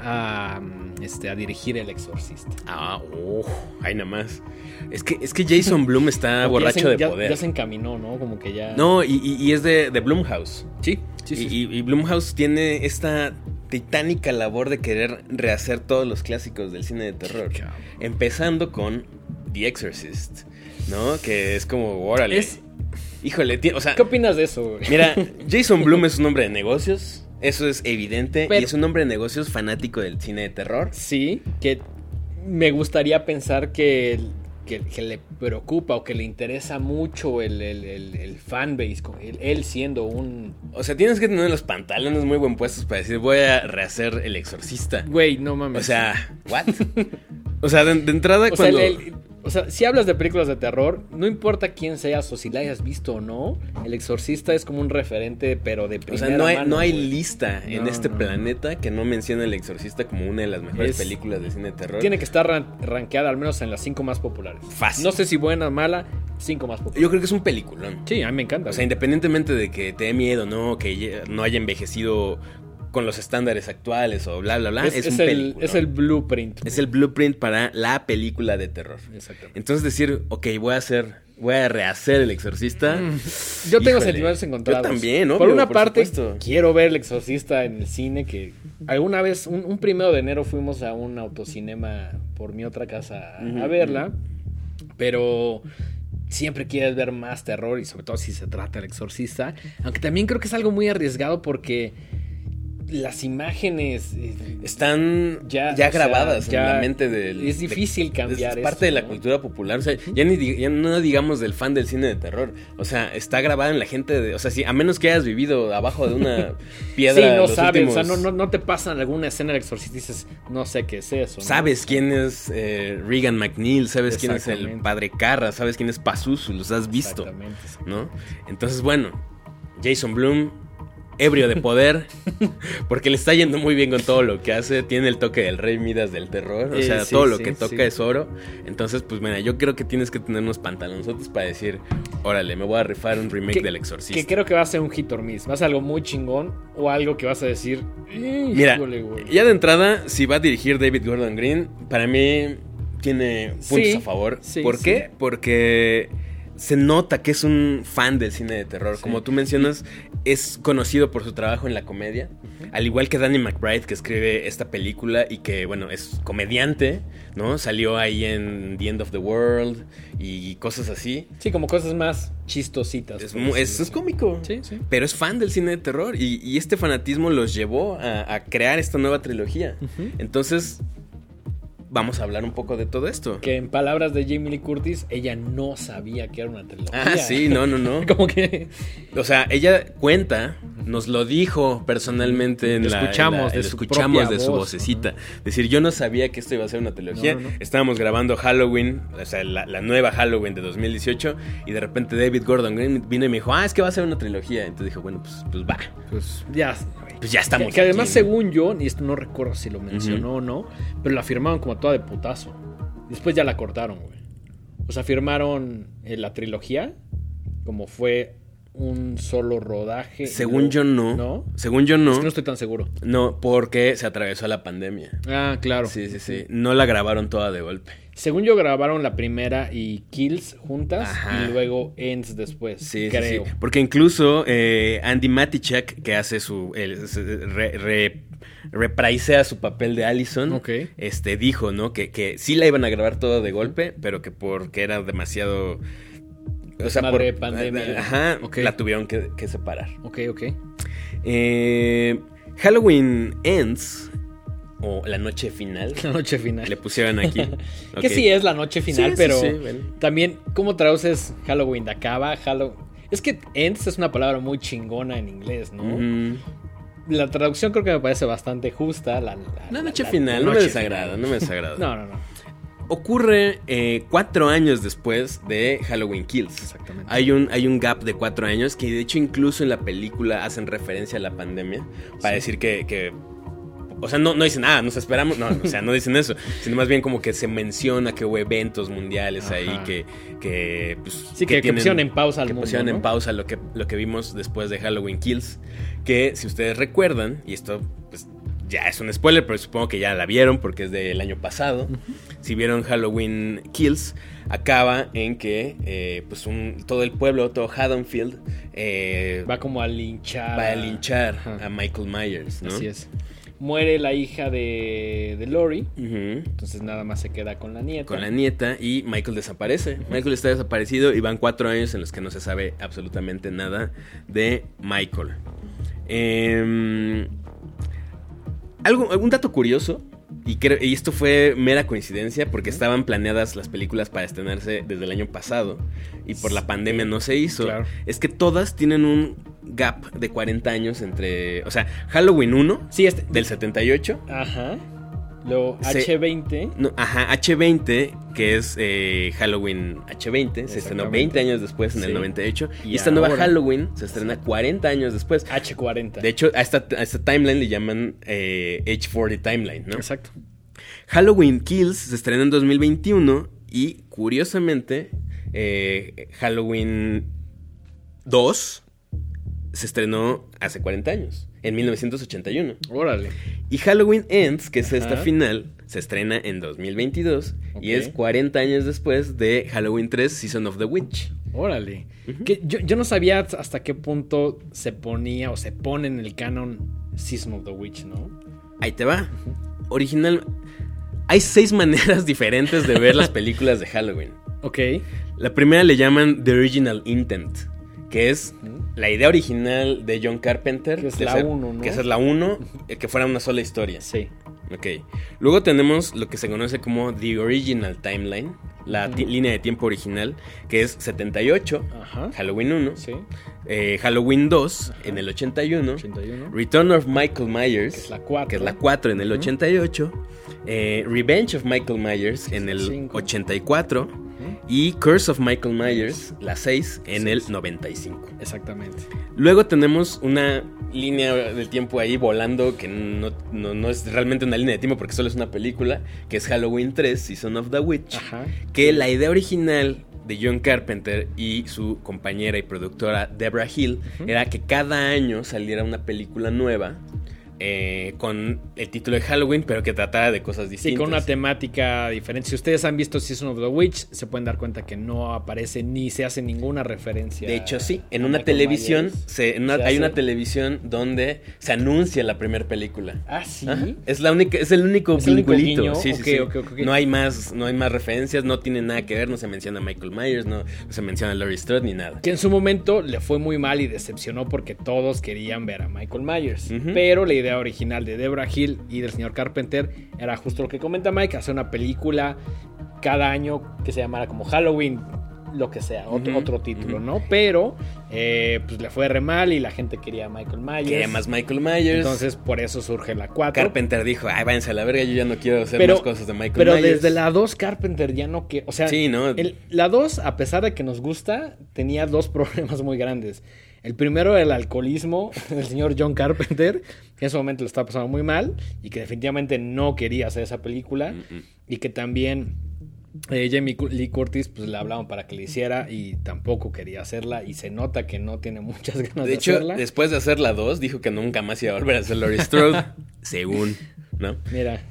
a, mm, este, a dirigir El Exorcista. Ah, oh, ahí nada más. Es que, es que Jason Bloom está borracho se- de ya- poder. Ya se encaminó, ¿no? Como que ya. No, y, y- y es de, de Blumhouse. Sí, sí, sí. y, y- Blumhouse tiene esta titánica labor de querer rehacer todos los clásicos del cine de terror. Empezando con The Exorcist, ¿no? Que es como, órale. Es- Híjole, ti- o sea, ¿Qué opinas de eso, güey? mira, Jason Bloom es un hombre de negocios, eso es evidente, Pero- y es un hombre de negocios fanático del cine de terror. Sí, que me gustaría pensar que, que, que le preocupa o que le interesa mucho el, el, el, el fanbase, él, siendo un... O sea, tienes que tener los pantalones muy buen puestos para decir, voy a rehacer El Exorcista. Güey, no mames. O sea, ¿what? o sea, de, de entrada O cuando... o sea, si hablas de películas de terror, no importa quién seas o si la hayas visto o no, El Exorcista es como un referente, pero de O primera sea, no hay, mano, no hay lista en No, este no. planeta que no mencione El Exorcista como una de las mejores Es- películas de cine de terror. Tiene que estar ran- rankeada al menos en las cinco más populares. Fácil. No sé si buena o mala, cinco más populares. Yo creo que es un peliculón. Sí, a mí me encanta. O sea, güey. independientemente de que te dé miedo, ¿no? Que no haya envejecido con los estándares actuales o bla, bla, bla. es, Es, es un el, es el blueprint. Es el blueprint para la película de terror. Exactamente. Entonces decir, ok, voy a hacer, voy a rehacer El Exorcista. Yo tengo sentimientos encontrados. yo también, Por obvio, una por parte, supuesto. quiero ver El Exorcista en el cine. Que alguna vez, un, un primero de enero, fuimos a un autocinema por mi otra casa a verla. Pero siempre quieres ver más terror y sobre todo si se trata del exorcista. Aunque también creo que es algo muy arriesgado porque las imágenes... eh, Están Ya, ya, sea, grabadas ya en la mente del. es difícil de- cambiar Es parte de la ¿no? cultura popular. O sea, ya, ni, ya no digamos del fan del cine de terror. O sea, está grabada en la gente de. O sea, si, a menos que hayas vivido abajo de una piedra. Sí, no sabes, últimos- o sea, no, no, no te pasan alguna escena del exorcista y dices, no sé qué es eso. Sabes quién es eh, Regan McNeil, sabes quién es el padre Carra, sabes quién es Pazuzu, los has visto, Exactamente. ¿no? Entonces, bueno, Jason Bloom, ebrio de poder, porque le está yendo muy bien con todo lo que hace, tiene el toque del rey Midas del terror, o Eh, sea, sí, todo lo que toca sí. es oro. Entonces, pues mira, yo creo que tienes que tener unos pantalonzotes para decir, órale, me voy a rifar un remake Que- del Exorcista. Que creo que va a ser un hit or miss. Va a ser algo muy chingón o algo que vas a decir. Mira, "Híjole, güey". ya de entrada, si va a dirigir David Gordon Green, para mí tiene puntos a favor. ¿Por qué? Porque se nota que es un fan del cine de terror. Sí. Como tú mencionas, es conocido por su trabajo en la comedia. Al igual que Danny McBride, que escribe esta película y que, bueno, es comediante, ¿no? Salió ahí en The End of the World y cosas así. Sí, como cosas más chistositas. Es, es, cómico. Sí, sí. Pero es fan del cine de terror y, y este fanatismo los llevó a, a crear esta nueva trilogía. Entonces, vamos a hablar un poco de todo esto. Que en palabras de Jamie Lee Curtis, ella no sabía que era una trilogía. Ah, sí, no, no, no. Como que. O sea, ella cuenta, nos lo dijo personalmente en Lo la... escuchamos en la- de lo su escuchamos de su voz, vocecita. Decir, yo no sabía que esto iba a ser una trilogía. No, no, no. Estábamos grabando Halloween, o sea, la, la nueva Halloween de 2018, y de repente David Gordon Green vino y me dijo, ah, es que va a ser una trilogía. Entonces dijo, bueno, pues, pues va. Pues ya. Pues ya estamos. Que, que además, según yo, y esto no recuerdo si lo mencionó o no, pero la firmaron como toda de putazo. Después ya la cortaron, güey. O sea, firmaron eh, la trilogía como fue un solo rodaje. Según yo no. ¿No? Según yo Es no. que no estoy tan seguro. No, porque se atravesó la pandemia. Ah, claro. Sí, sí, sí. No la grabaron toda de golpe. Según yo grabaron la primera y Kills juntas Ajá. y luego Ends después. Sí, creo. sí. Porque incluso eh, Andy Matichak, que hace su. el- re- re- repraisea su papel de Allison, Ok. este, dijo, ¿no? Que, que sí la iban a grabar todo de golpe, pero que porque era demasiado. O sea, por. Desmadre, pandemia. Ajá, Ok. la tuvieron que, que separar. Ok, ok. Eh, Halloween Ends, o la noche final, La noche final. le pusieron aquí. Que sí es la noche final, Sí, sí, pero sí, bueno. también, ¿cómo traduces Halloween de acaba? Hallow... Es que Ends es una palabra muy chingona en inglés, ¿no? La traducción creo que me parece bastante justa. La, la- La la- noche la final, no me noche desagrada, final. no me desagrada. No, no, no. Ocurre eh, cuatro años después de Halloween Kills. Exactamente. Hay un, hay un gap de cuatro años que de hecho incluso en la película hacen referencia a la pandemia para Sí. decir que, que- o sea, no, no dicen, ah, nos esperamos, no, o sea, no dicen eso, sino más bien como que se menciona que hubo eventos mundiales Ajá. ahí que, que pues, Sí, que, que tienen- pusieron en pausa al que mundo. pusieron en ¿no? pausa lo que, lo que vimos después de Halloween Kills. Que si ustedes recuerdan, y esto pues ya es un spoiler, pero supongo que ya la vieron porque es del año pasado. Si vieron Halloween Kills, acaba en que eh, pues un- todo el pueblo, todo Haddonfield, eh, Va como a linchar. va a linchar a Michael Myers, ¿no? Así es. Muere la hija de, de Lori. Entonces nada más se queda con la nieta. Con la nieta y Michael desaparece. Michael está desaparecido y van cuatro años en los que no se sabe absolutamente nada de Michael. Em, algo, un dato curioso, y, creo- y esto fue mera coincidencia porque estaban planeadas las películas para estrenarse desde el año pasado y por la pandemia no se hizo, Claro. es que todas tienen un gap de 40 años entre, o sea, Halloween 1 Sí, este. del 78 Ajá. Luego Se- H20. no, ajá, H20, que es eh, Halloween H20, se estrenó Exactamente. 20 años después, en el Sí. 98. Y, Y esta nueva ahora- Halloween se estrena 40 años después. H40. De hecho, a esta, a esta timeline le llaman eh, H40 Timeline, ¿no? Exacto. Halloween Kills se estrena en 2021 y, curiosamente, eh, Halloween 2 se estrenó hace 40 años, en 1981. Órale. Y Halloween Ends, que es esta final, se estrena en 2022 y Ok. es 40 años después de Halloween 3 Season of the Witch. Órale. Que yo, yo no sabía hasta qué punto se ponía o se pone en el canon Season of the Witch, ¿no? Ahí te va. Original. Hay seis maneras diferentes de ver las películas de Halloween. Ok. La primera le llaman The Original Intent, que es la idea original de John Carpenter. Que es la hacer- uno, ¿no? Que esa es la 1, que fuera una sola historia. Sí. Ok. Luego tenemos lo que se conoce como The Original Timeline, la línea de tiempo original, que es 78, Ajá. Halloween 1, Sí. eh, Halloween 2 Ajá. en el 81, 81. Return of Michael Myers, Que es la 4. que es la 4 en el. 88, eh, Revenge of Michael Myers en el cinco. 84 Ujú. y Curse of Michael Myers, la 6 en el Seis. 95. Exactamente. Luego tenemos una línea del tiempo ahí volando que no, no- no es realmente una línea de tiempo porque solo es una película, que es Halloween 3, Season of the Witch, Ajá. Que la idea original de John Carpenter y su compañera y productora Deborah Hill era que cada año saliera una película nueva eh, con el título de Halloween, pero que tratara de cosas Sí, distintas. con una temática diferente. Si ustedes han visto Season of the Witch, se pueden dar cuenta que no aparece ni se hace ninguna referencia. De hecho, sí. En una televisión, Myers. se- en una- Se hay una televisión donde se anuncia la primera película. Ah, sí. Ajá. Es la única, es el único ¿Es el único vinculito. Sí, sí, sí. No hay más, no hay más referencias, no tiene nada que ver, no se menciona a Michael Myers, no, no se menciona a Laurie Strode ni nada. Que en su momento le fue muy mal y decepcionó porque todos querían ver a Michael Myers. Pero la idea original de Deborah Hill y del señor Carpenter era justo lo que comenta Mike, hacer una película cada año que se llamara como Halloween, lo que sea, otro, otro título. ¿no? Pero eh, pues le fue re mal y la gente quería a Michael Myers. Quería más Michael Myers. Entonces por eso surge la 4. Carpenter dijo, ay, váyanse a la verga, yo ya no quiero hacer Pero- más cosas de Michael Pero Myers. desde la 2 Carpenter ya no que, o sea, Sí, ¿no? el- la 2 a pesar de que nos gusta, tenía dos problemas muy grandes. El primero el alcoholismo del señor John Carpenter, que en ese momento lo estaba pasando muy mal y que definitivamente no quería hacer esa película Mm, mm. y que también eh, Jamie Lee Curtis pues le hablaban para que le hiciera y tampoco quería hacerla y se nota que no tiene muchas ganas de, De hecho, hacerla. después de hacer la 2, dijo que nunca más iba a volver a hacer Laurie Strode, según. ¿no? Mira.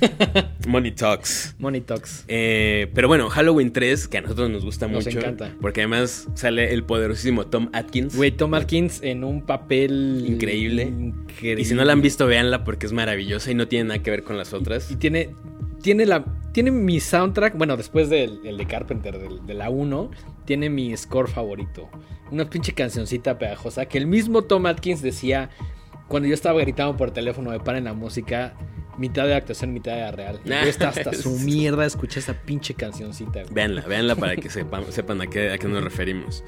Money Talks. Money Talks. Eh, pero bueno, Halloween 3, que a nosotros nos gusta Nos mucho. encanta. Porque además sale el poderosísimo Tom Atkins. Güey, Tom Atkins en un papel Increíble. increíble. Y si no la han visto, véanla porque es maravillosa y no tiene nada que ver con las otras. Y tiene, tiene, la, tiene mi soundtrack, bueno, después del el de Carpenter, de la 1, tiene mi score favorito. Una pinche cancioncita pegajosa que el mismo Tom Atkins decía cuando yo estaba gritando por teléfono de paren la música, mitad de actuación, mitad de real. Y estaba hasta su mierda escuché esa pinche cancioncita. güey. Véanla, véanla para que sepan, sepan a, qué, a qué nos referimos.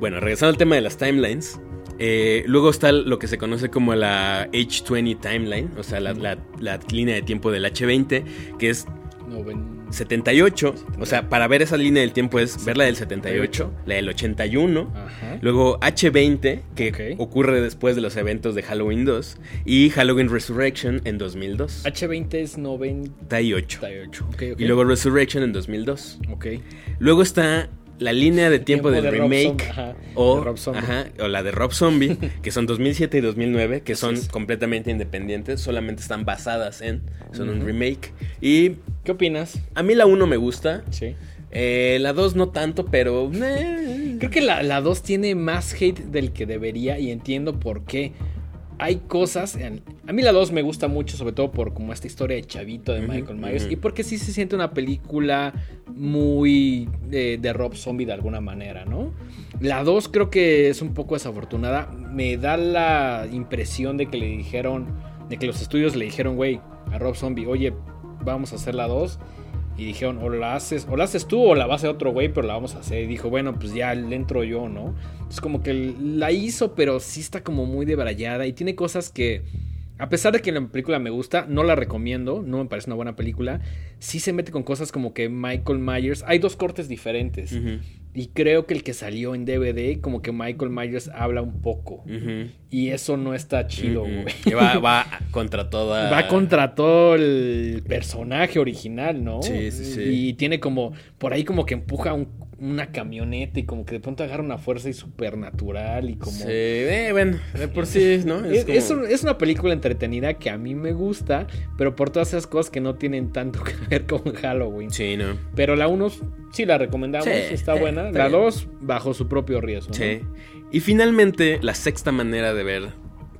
Bueno, regresando al tema de las timelines. eh, luego está lo que se conoce como la H20 timeline, o sea, la, la- la línea de tiempo del H20, que es Noven- 78. O sea, para ver esa línea del tiempo es ver la del 78, la del 81, Ajá. luego H20, que ocurre después de los eventos de Halloween 2, y Halloween Resurrection en 2002. H20 es 98. 98. Ok, ok. Y luego Resurrection en 2002. Ok. Luego está la línea de tiempo, Tiempo del de remake ajá, o, de Rob Zombie. ajá, o la de Rob Zombie, que son 2007 y 2009, que son completamente independientes, solamente están basadas en, son un remake. Y ¿Qué opinas? a mí la 1 me gusta, Sí. eh, la 2 no tanto, pero... eh, Creo que la, la 2 tiene más hate del que debería y entiendo por qué. Hay cosas. en- a mí la 2 me gusta mucho, sobre todo por como esta historia de Chavito de Michael Myers. Y porque sí se siente una película muy eh, de Rob Zombie de alguna manera, ¿no? La 2 creo que es un poco desafortunada. Me da la impresión de que le dijeron. De que los estudios le dijeron, güey, a Rob Zombie, oye, vamos a hacer la 2. Y dijeron, o la haces, o la haces tú o la va a hacer otro güey, pero la vamos a hacer. Y dijo, bueno, pues ya le entro yo, ¿no? Es como que la hizo, pero sí está como muy debrayada y tiene cosas que, a pesar de que la película me gusta, no la recomiendo, no me parece una buena película. Sí se mete con cosas como que Michael Myers, hay dos cortes diferentes. Y creo que el que salió en DVD, como que Michael Myers habla un poco. ujú, Y eso no está chido, güey. Va, va contra toda... Va contra todo el personaje original, ¿no? Sí, sí, sí. Y tiene como, por ahí como que empuja un- una camioneta y como que de pronto agarra una fuerza y supernatural y como... Sí, eh, bueno, de por sí, ¿no? Es, como- es un- es una película entretenida que a mí me gusta, pero por todas esas cosas que no tienen tanto que ver con Halloween. Sí, ¿no? Pero la 1 sí la recomendamos, Sí, está buena. está la bien. 2 bajo su propio riesgo. ¿no? Y finalmente, la sexta manera de ver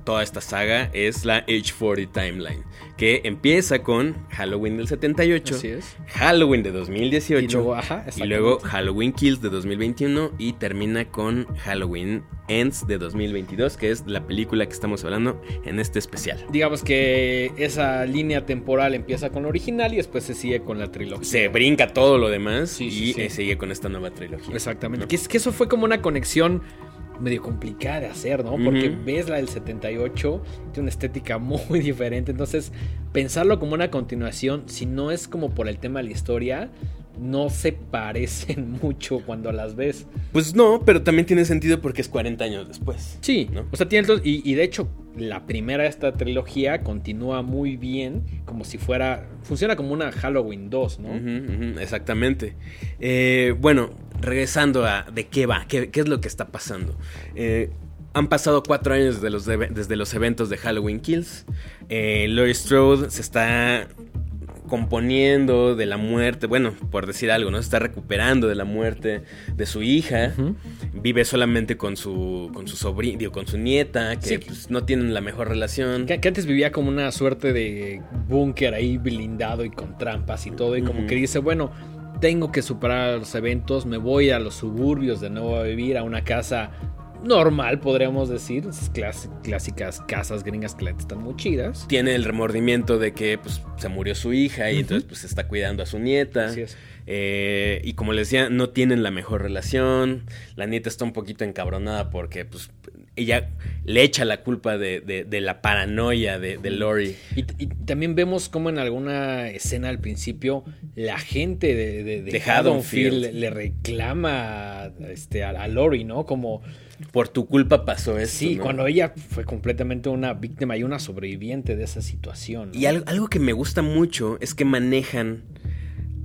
toda esta saga es la H40 Timeline, que empieza con Halloween del 78, Así es. Halloween de 2018 Y luego, ajá, y exactamente. luego Halloween Kills de 2021 y termina con Halloween Ends de 2022, que es la película que estamos hablando en este especial. Digamos que esa línea temporal empieza con la original y después se sigue con la trilogía. Se brinca todo lo demás Sí, y sí, sí. eh, sigue con esta nueva trilogía. Exactamente. ¿no? Que, es, que eso fue como una conexión medio complicada de hacer, ¿no? Porque ves la del 78, tiene una estética muy diferente. Entonces, pensarlo como una continuación, si no es como por el tema de la historia, no se parecen mucho cuando las ves. Pues no, pero también tiene sentido porque es 40 años después. Sí, ¿no? O sea, tiene y, y de hecho, la primera de esta trilogía continúa muy bien, como si fuera. Funciona como una Halloween 2, ¿no? Exactamente. Eh, bueno, regresando a de qué va, qué, qué es lo que está pasando. Eh, han pasado cuatro años desde los, desde los eventos de Halloween Kills. Eh, Laurie Strode se está componiendo de la muerte, bueno, por decir algo, ¿no? Se está recuperando de la muerte de su hija. Vive solamente con su, con su sobrino, con su nieta, que Sí. pues, no tienen la mejor relación. Que, que antes vivía como una suerte de búnker ahí blindado y con trampas y todo. Y como que dice, bueno, tengo que superar los eventos, me voy a los suburbios de nuevo a vivir a una casa normal, podríamos decir. Esas clásicas casas gringas que están muy chidas. Tiene el remordimiento de que pues, se murió su hija y entonces pues está cuidando a su nieta. Así es. Eh, y como les decía, no tienen la mejor relación. La nieta está un poquito encabronada porque pues ella le echa la culpa de, de- de la paranoia de, de Lori. Y, y también vemos como en alguna escena al principio la gente de, de, de De Haddonfield Haddonfield. le reclama este, a, a Lori, ¿no? Como, Por tu culpa pasó esto. sí, ¿no? cuando ella fue completamente una víctima y una sobreviviente de esa situación. ¿no? Y algo, algo que me gusta mucho es que manejan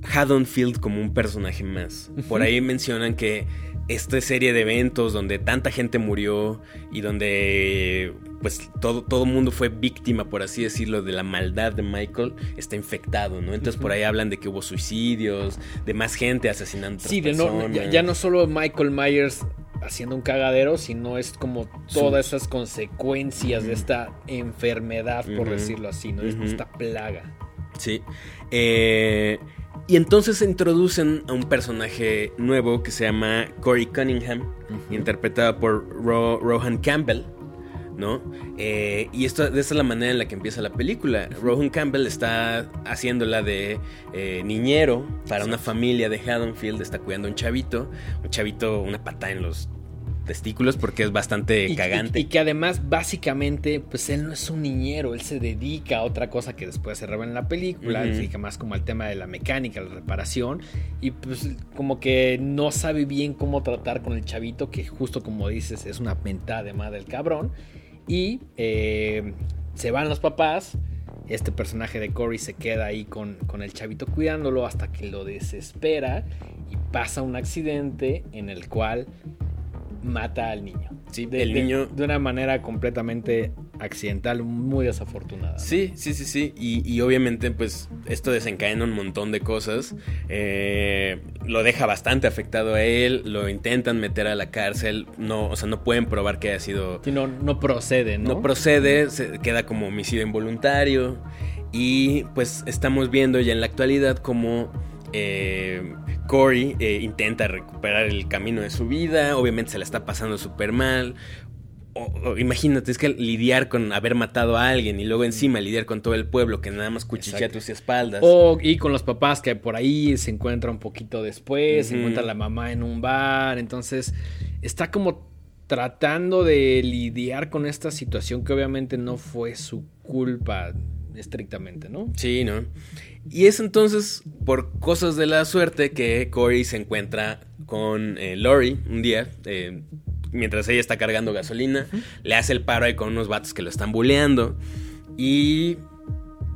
Haddonfield como un personaje más. Por ahí mencionan que esta serie de eventos donde tanta gente murió y donde pues todo todo mundo fue víctima por así decirlo de la maldad de Michael está infectado, ¿no? Entonces por ahí hablan de que hubo suicidios, de más gente asesinando Sí, de no, ya, ya no solo Michael Myers haciendo un cagadero, sino es como todas esas consecuencias de esta enfermedad, por decirlo así, ¿no? Esta plaga. Sí. Eh, y entonces se introducen a un personaje nuevo que se llama Corey Cunningham, interpretado por Ro- Rohan Campbell. ¿No? Eh, y esto, esta es la manera en la que empieza la película. Rohan Campbell está haciéndola de eh, niñero para una familia de Haddonfield. Está cuidando a un chavito. Un chavito, una pata en los testículos porque es bastante Y- cagante. Y, y que además, básicamente, pues él no es un niñero, él se dedica a otra cosa que después se revela en la película, Ujú. se dedica más como al tema de la mecánica, la reparación, y pues como que no sabe bien cómo tratar con el chavito, que justo como dices, es una mentada de madre el cabrón, y eh, se van los papás. Este personaje de Cory se queda ahí con, con el chavito cuidándolo hasta que lo desespera y pasa un accidente en el cual mata al niño. Sí, De, el de- niño- De una manera completamente accidental, muy desafortunada. ¿no? Sí, sí, sí, sí. Y, y obviamente, pues, esto desencadena un montón de cosas. Eh, lo deja bastante afectado a él. Lo intentan meter a la cárcel. No, o sea, no pueden probar que haya sido. Sí, no, no procede, ¿no? No procede. Se queda como homicidio involuntario. Y pues estamos viendo ya en la actualidad como. eh, Corey eh, intenta recuperar el camino de su vida. Obviamente se la está pasando súper mal. O- o imagínate, es que lidiar con haber matado a alguien y luego encima lidiar con todo el pueblo que nada más cuchichea Exacto. tus espaldas. O, y con los papás que por ahí se encuentra un poquito después, se encuentra la mamá en un bar, entonces está como tratando de lidiar con esta situación que obviamente no fue su culpa estrictamente, ¿no? Sí, ¿no? Y es entonces por cosas de la suerte que Corey se encuentra con eh, Lori un día, eh, mientras ella está cargando gasolina, le hace el paro ahí con unos vatos que lo están buleando y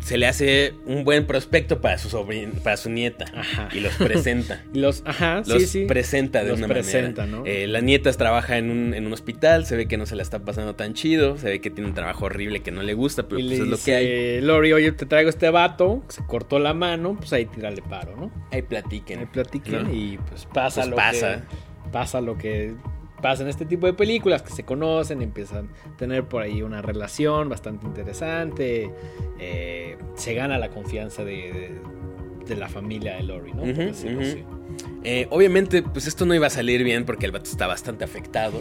se le hace un buen prospecto para su sobrina, para su nieta Ajá. y los presenta. Los, ajá, Los sí, sí. presenta de Los una presenta, manera. ¿no? Eh, la nieta trabaja en un, en un hospital, se ve que no se la está pasando tan chido, se ve que tiene un trabajo horrible que no le gusta, pero y pues le es lo que hay. Lori, oye, te traigo este vato, se cortó la mano, pues ahí tírale paro, ¿no? Ahí platiquen. Que platiquen ¿no? y pues pasa Pues lo pasa. que pasa lo que pasa en este tipo de películas que se conocen empiezan a tener por ahí una relación bastante interesante eh, se gana la confianza de, de- de la familia de Lori no decirlo. Eh, obviamente, pues esto no iba a salir bien porque el vato está bastante afectado.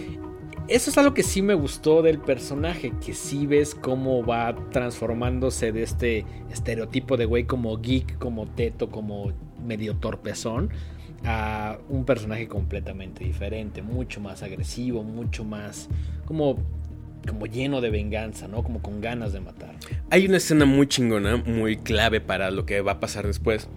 eso es algo que sí me gustó del personaje que sí ves cómo va transformándose de este estereotipo de güey como geek como teto como medio torpezón a un personaje completamente diferente, mucho más agresivo, mucho más como, como lleno de venganza, ¿no? Como con ganas de matar. Hay una escena muy chingona, muy clave para lo que va a pasar después.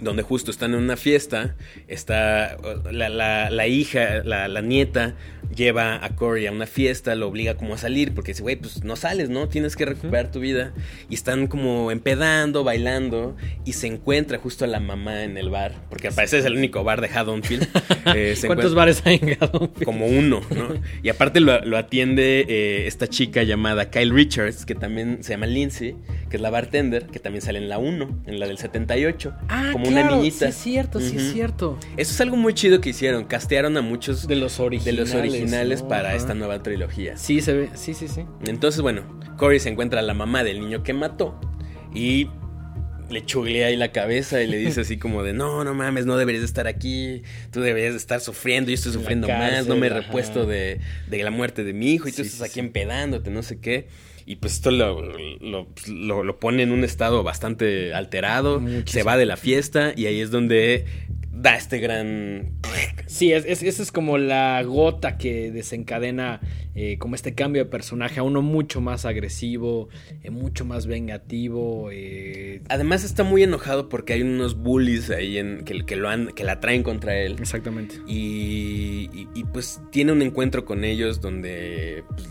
Donde justo están en una fiesta, está la, la- la hija, la, la nieta, lleva a Corey a una fiesta, lo obliga como a salir, porque dice, güey, pues no sales, ¿no? Tienes que recuperar tu vida. Y están como empedando, bailando, y se encuentra justo a la mamá en el bar, porque al parecer es el único bar de Haddonfield. Eh, ¿Cuántos bares hay en Haddonfield? como uno, ¿no? Y aparte lo, lo atiende eh, esta chica llamada Kyle Richards, que también se llama Lindsay, que es la bartender, que también sale en la 1, en la del 78, Ah, como claro, una niñita. Sí, es cierto, sí, es cierto. Eso es algo muy chido que hicieron, castearon a muchos De los de originales. los originales ¿no? para esta nueva trilogía. Sí, se ve, sí, sí, sí. Entonces, bueno, Corey se encuentra a la mamá del niño que mató y le chuglea ahí la cabeza y le dice así como de, no, no mames, no deberías de estar aquí, tú deberías de estar sufriendo, yo estoy sufriendo más, no me he repuesto de, de la muerte de mi hijo y tú estás sí, aquí sí. empedándote, no sé qué. Y pues esto lo, lo, lo- lo pone en un estado bastante alterado, Muchísimo. se va de la fiesta y ahí es donde da este gran... Sí, es, es- esa es como la gota que desencadena eh, como este cambio de personaje a uno mucho más agresivo, eh, mucho más vengativo. eh, Además está muy enojado porque hay unos bullies ahí en, que, que, lo han, que la traen contra él. Exactamente. Y, y- y, pues tiene un encuentro con ellos donde pues,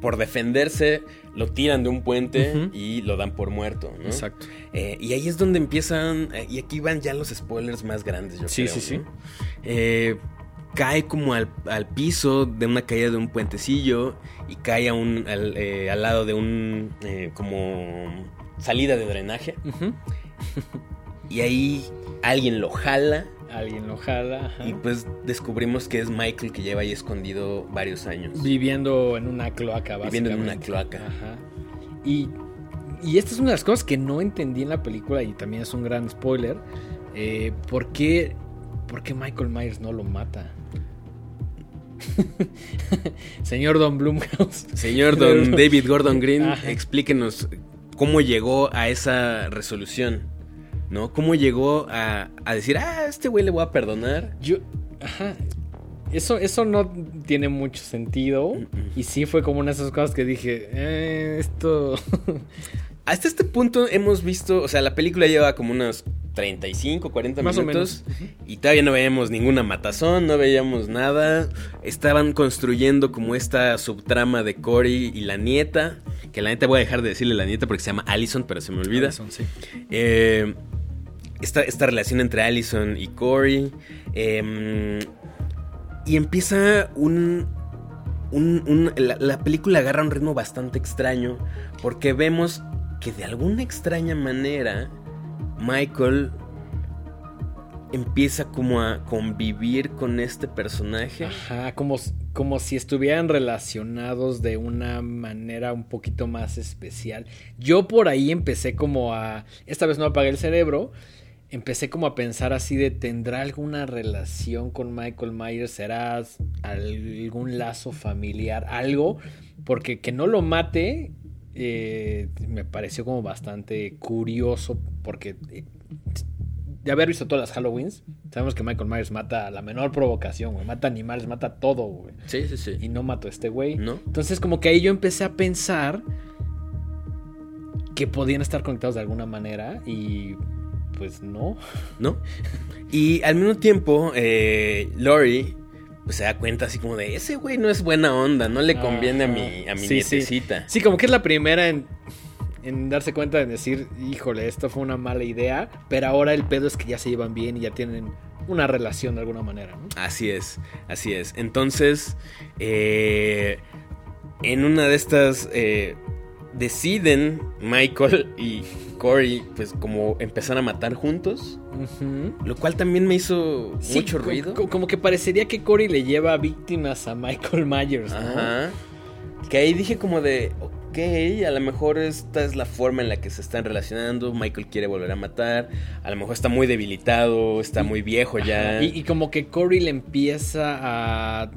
por defenderse, lo tiran de un puente y lo dan por muerto, ¿no? Exacto. Eh, y ahí es donde empiezan, eh, y aquí van ya los spoilers más grandes, yo Sí, creo. sí, sí. ¿no? Eh, cae como al, al piso de una caída de un puentecillo y cae a un, al, al lado de un como salida de drenaje. Y ahí alguien lo jala Alguien lo jala. ajá. y pues descubrimos que es Michael que lleva ahí escondido varios años. Viviendo en una cloaca, Viviendo en una básicamente. cloaca. Ajá. Y, y esta es una de las cosas que no entendí en la película y también es un gran spoiler. Eh, ¿por, qué, por qué Michael Myers no lo mata? Señor Don Blumhouse. Señor Don David Gordon Green, Ajá. explíquenos cómo llegó a esa resolución, ¿no? ¿Cómo llegó a, a decir, ah, este güey le voy a perdonar? Yo. Ajá. Eso, eso no tiene mucho sentido. Y sí fue como una de esas cosas que dije. "Eh, esto. Hasta este punto hemos visto, o sea, la película lleva como unos 35, 40 Más o minutos. Y todavía no veíamos ninguna matazón, no veíamos nada. Estaban construyendo como esta subtrama de Cory y la nieta. Que la neta voy a dejar de decirle la nieta porque se llama Allison, pero se me olvida. Allison, sí. Eh, esta, esta relación entre Allison y Corey. eh, y empieza un. un- la película agarra un ritmo bastante extraño. Porque vemos que de alguna extraña manera. Michael empieza como a convivir con este personaje. Ajá, como, como si estuvieran relacionados de una manera un poquito más especial. Yo por ahí empecé como a... Esta vez no apagué el cerebro. Empecé como a pensar así de, ¿tendrá alguna relación con Michael Myers? ¿Será algún lazo familiar? Algo. Porque que no lo mate eh, me pareció como bastante curioso porque... eh, de haber visto todas las Halloweens, sabemos que Michael Myers mata a la menor provocación, güey. Mata animales, mata todo, güey. Sí, sí, sí. Y no mató a este güey. ¿No? Entonces, como que ahí yo empecé a pensar que podían estar conectados de alguna manera y pues no. ¿no? Y al mismo tiempo, eh, Lori pues, se da cuenta así como de, ese güey no es buena onda, no le conviene a mi, a mi Sí, sí. nietecita. Sí, como que es la primera en, en darse cuenta de decir, híjole, esto fue una mala idea, pero ahora el pedo es que ya se llevan bien y ya tienen una relación de alguna manera, ¿no? Así es, así es. Entonces, eh, en una de estas, eh, deciden Michael y Corey, pues como empezar a matar juntos, lo cual también me hizo Sí, mucho ruido. co- Como que parecería que Corey le lleva víctimas a Michael Myers, ¿no? Ajá. Que ahí dije como de, ok, a lo mejor esta es la forma en la que se están relacionando. Michael quiere volver a matar. A lo mejor está muy debilitado, está muy viejo ya. Y, y como que Corey le empieza a, a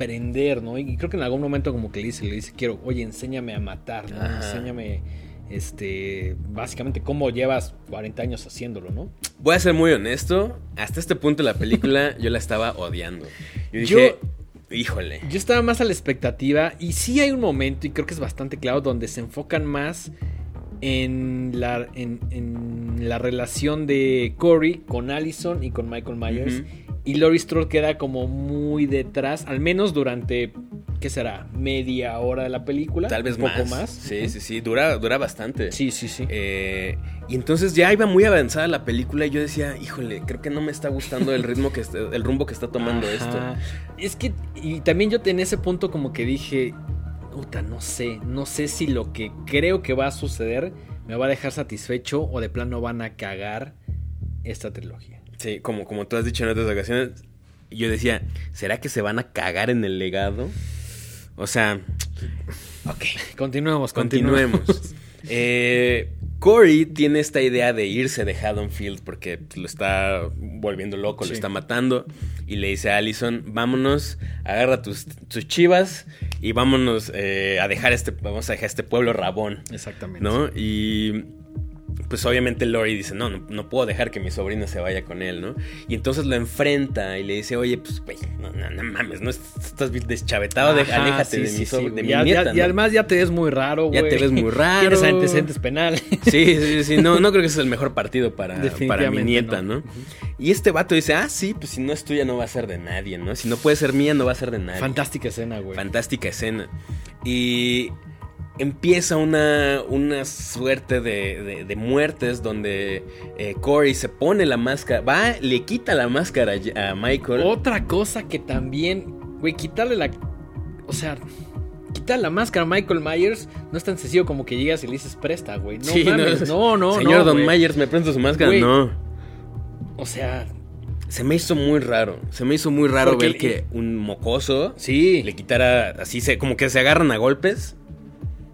aprender, ¿no? Y creo que en algún momento como que le dice, le dice, quiero, oye, enséñame a matar, ¿no? Ajá. Enséñame, este, básicamente cómo llevas 40 años haciéndolo, ¿no? Voy a ser muy honesto. Hasta este punto de la película yo la estaba odiando. Yo Yo- dije, híjole. Yo estaba más a la expectativa y sí hay un momento, y creo que es bastante claro, donde se enfocan más en la, en, en la relación de Corey con Allison y con Michael Myers. Ujú. Y Laurie Strode queda como muy detrás, al menos durante, ¿qué será? Media hora de la película. Tal vez un poco más. más. Sí, sí, sí. Dura, dura bastante. Sí, sí, sí. Eh, y entonces ya iba muy avanzada la película y yo decía, híjole, creo que no me está gustando el ritmo que está- el rumbo que está tomando Ajá. esto. Es que, y también yo en ese punto como que dije, puta, no sé, no sé si lo que creo que va a suceder me va a dejar satisfecho o de plano van a cagar esta trilogía. Sí, como, como tú has dicho en otras ocasiones, yo decía, ¿será que se van a cagar en el legado? O sea, ok, Continuemos, continuemos. Eh, Corey tiene esta idea de irse de Haddonfield porque lo está volviendo loco, Sí. lo está matando. Y le dice a Allison, vámonos, agarra tus, tus chivas y vámonos eh, a dejar este, vamos a dejar este pueblo rabón. Exactamente. ¿no? Y pues obviamente Lori dice, no, no, no puedo dejar que mi sobrina se vaya con él, ¿no? Y entonces lo enfrenta y le dice, oye, pues, güey, no, no, no mames, no estás deschavetado, de- Ajá, aléjate sí, de, sí, mi, so- sí, de mi Ya- nieta, ya- Y ¿no?". además ya te ves muy raro, güey. Ya te ves muy raro. Tienes antecedentes penales. Sí, sí, sí, no, no creo que ese es el mejor partido para, para mi nieta, no. ¿no? Y este vato dice, ah, sí, pues si no es tuya no va a ser de nadie, ¿no? Si no puede ser mía no va a ser de nadie. Fantástica escena, güey. Fantástica escena. Y empieza una, una suerte de, de- de muertes donde eh, Corey se pone la máscara, va, le quita la máscara a Michael. Otra cosa que también, güey, quitarle la. O sea, quitar la máscara a Michael Myers no es tan sencillo como que llegas y le dices presta, güey. No Sí, mames, no, no, Señor no, Don güey. Myers, ¿me presta su máscara? No. O sea, Se me hizo muy raro. Se me hizo muy raro ver que un mocoso sí. le quitara así, se, como que se agarran a golpes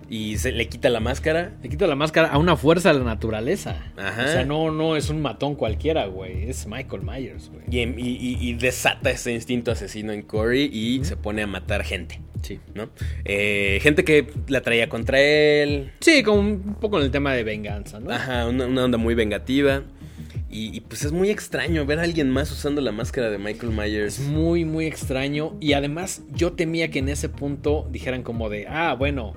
y se le quita la máscara. Le quita la máscara a una fuerza de la naturaleza. Ajá. O sea, no, no es un matón cualquiera, güey. Es Michael Myers, güey. Y, em- y- y- y desata ese instinto asesino en Corey y se pone a matar gente, Sí. ¿no? Eh, gente que la traía contra él. Sí, como un poco en el tema de venganza, ¿no? Ajá, una, una onda muy vengativa. Y, y, pues es muy extraño ver a alguien más usando la máscara de Michael Es Myers. muy, muy extraño. Y además, yo temía que en ese punto dijeran como de, ah, bueno,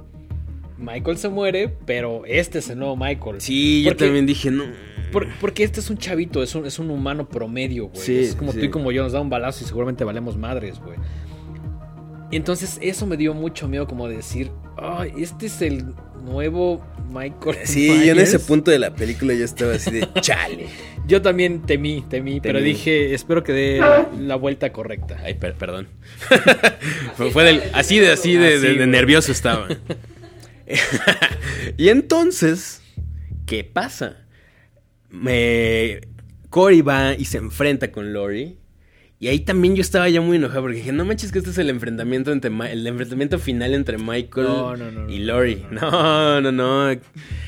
Michael se muere, pero este es el nuevo Michael. Sí, yo también dije, no. Por- porque este es un chavito, es un, es un humano promedio, güey. Sí, es como sí. tú y como yo, nos da un balazo y seguramente valemos madres, güey. Y entonces eso me dio mucho miedo como de decir, ay, este es el nuevo Michael. Sí, yo en Myers". ese punto de la película ya estaba así de chale. Yo también temí, temí, pero dije, espero que dé la vuelta correcta. Ay, per- perdón. fue, del, así de así de, nervioso estaba. y entonces, ¿qué pasa? Me Cory va y se enfrenta con Lori. Y ahí también yo estaba ya muy enojado porque dije, no manches que este es el enfrentamiento entre Ma- el enfrentamiento final entre Michael No, no, no, y Lori. No, no, no.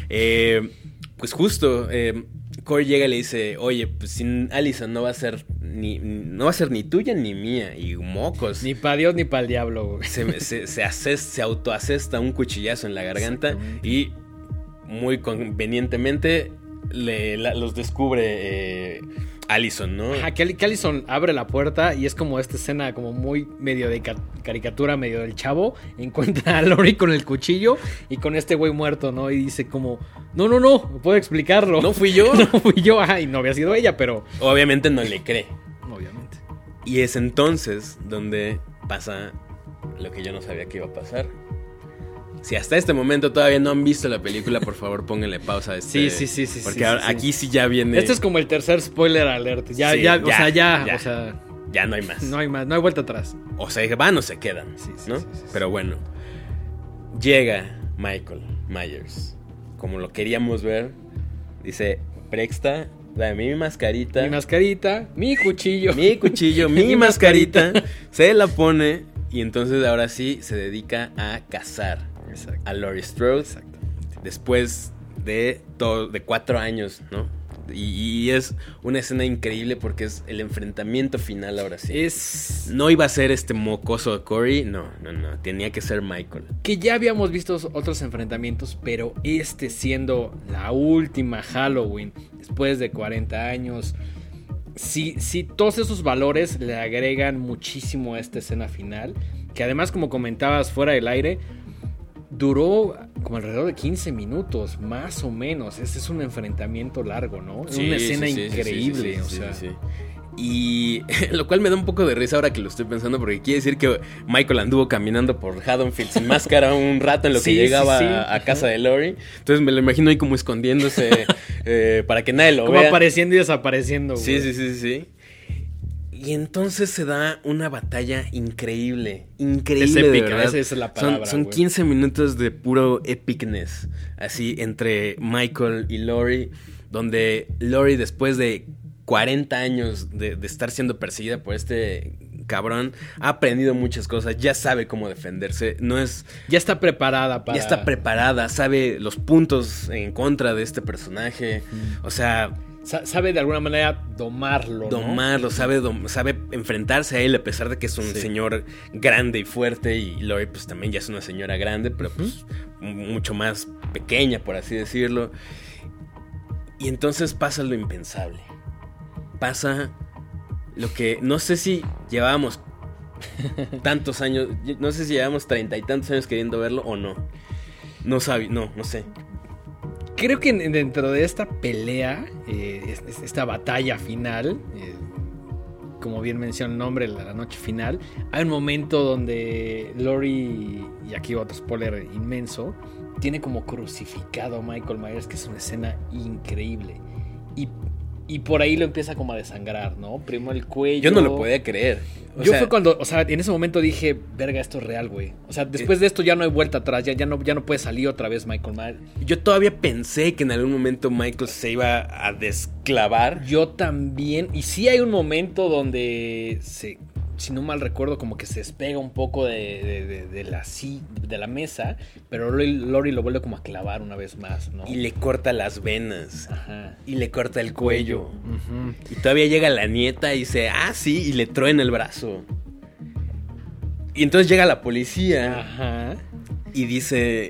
Eh, pues justo, eh, Corey llega y le dice, oye, pues sin Allison no va a ser ni, no va a ser ni tuya ni mía. Y mocos. Ni para Dios ni para el diablo, güey. Se, se, se, autoasesta un cuchillazo en la garganta y muy convenientemente le, la- los descubre eh, Allison, ¿no? Ajá, que, que Allison abre la puerta y es como esta escena como muy medio de ca- caricatura, medio del chavo. Encuentra a Lori con el cuchillo y con este güey muerto, ¿no? Y dice como, no, no, no, puedo explicarlo. No fui yo. no fui yo, ajá, y no había sido ella, pero... Obviamente no le cree. Obviamente. Y es entonces donde pasa lo que yo no sabía que iba a pasar. Si hasta este momento todavía no han visto la película, por favor pónganle pausa a este. Sí, sí, sí, sí, Porque sí, ahora- sí, sí. aquí sí ya viene. Este es como el tercer spoiler alert. Ya, Sí, ya, o ya, sea, ya, ya. o sea, Ya no hay más. no hay más, no hay vuelta atrás. O se van o se quedan. Sí, sí, ¿no? Pero bueno. Llega Michael Myers. Como lo queríamos ver. Dice: Prexta, dame mi mascarita. Mi mascarita, mi cuchillo. mi cuchillo, mi, Mi mascarita. Se la pone. Y entonces ahora sí se dedica a cazar Exacto. a Laurie Strode. Después de, todo, de cuatro años, ¿no? Y, y es una escena increíble porque es el enfrentamiento final ahora sí. Es No iba a ser este mocoso de Corey, no, no, no. Tenía que ser Michael. que ya habíamos visto otros enfrentamientos, pero este siendo la última Halloween después de 40 años. Si, si todos esos valores le agregan muchísimo a esta escena final, que además como comentabas fuera del aire, duró como alrededor de 15 minutos, más o menos. Este es un enfrentamiento largo, ¿no? Es una escena sí, sí, sí, increíble, sí, sí, o sí, sea. sí, sí. Y lo cual me da un poco de risa ahora que lo estoy pensando porque quiere decir que Michael anduvo caminando por Haddonfield sin máscara un rato en lo que Sí, sí, llegaba sí. a, a casa de Lori. Entonces me lo imagino ahí como escondiéndose eh, para que nadie lo Como vea. apareciendo y desapareciendo. Sí, güey. sí, sí, sí, sí. Y entonces se da una batalla increíble. Increíble. Es de épica, verdad. esa es la Son- palabra, Son, güey. 15 minutos de puro epicness. Así entre Michael y Lori. Donde Lori, después de 40 años de, de estar siendo perseguida por este cabrón, ha aprendido muchas cosas. Ya sabe cómo defenderse. No es. Ya está preparada para. Ya está preparada. Sabe los puntos en contra de este personaje. O sea. Sa- sabe de alguna manera domarlo. ¿no? domarlo, sabe, dom- sabe enfrentarse a él a pesar de que es un Sí. señor grande y fuerte y Lori pues también ya es una señora grande, pero pues mucho más pequeña por así decirlo. Y entonces pasa lo impensable. Pasa lo que no sé si llevábamos tantos años, no sé si llevamos treinta y tantos años queriendo verlo o no. No sabe, no, no sé. Creo que en- dentro de esta pelea, eh, es- es- esta batalla final, eh, como bien menciona el nombre, la noche final, hay un momento donde Lori, y aquí otro spoiler inmenso, tiene como crucificado a Michael Myers, que es una escena increíble. Y, y por ahí lo empieza como a desangrar, ¿no? Primero el cuello. Yo no lo podía creer. O yo sea, fue cuando, o sea, en ese momento dije, verga, esto es real, güey. O sea, después de esto ya no hay vuelta atrás, ya, ya, no, ya no puede salir otra vez Michael Myers. Yo todavía pensé que en algún momento Michael se iba a desclavar. Yo también, y sí hay un momento donde se, si no mal recuerdo, como que se despega un poco de, de, de- de la, si- de la mesa, pero Lori, Lori lo vuelve como a clavar una vez más, ¿no? Y le corta las venas. Ajá. Y le corta el cuello. Y todavía llega la nieta y dice, ah, sí, y le truena el brazo. Y entonces llega la policía Ajá. y dice,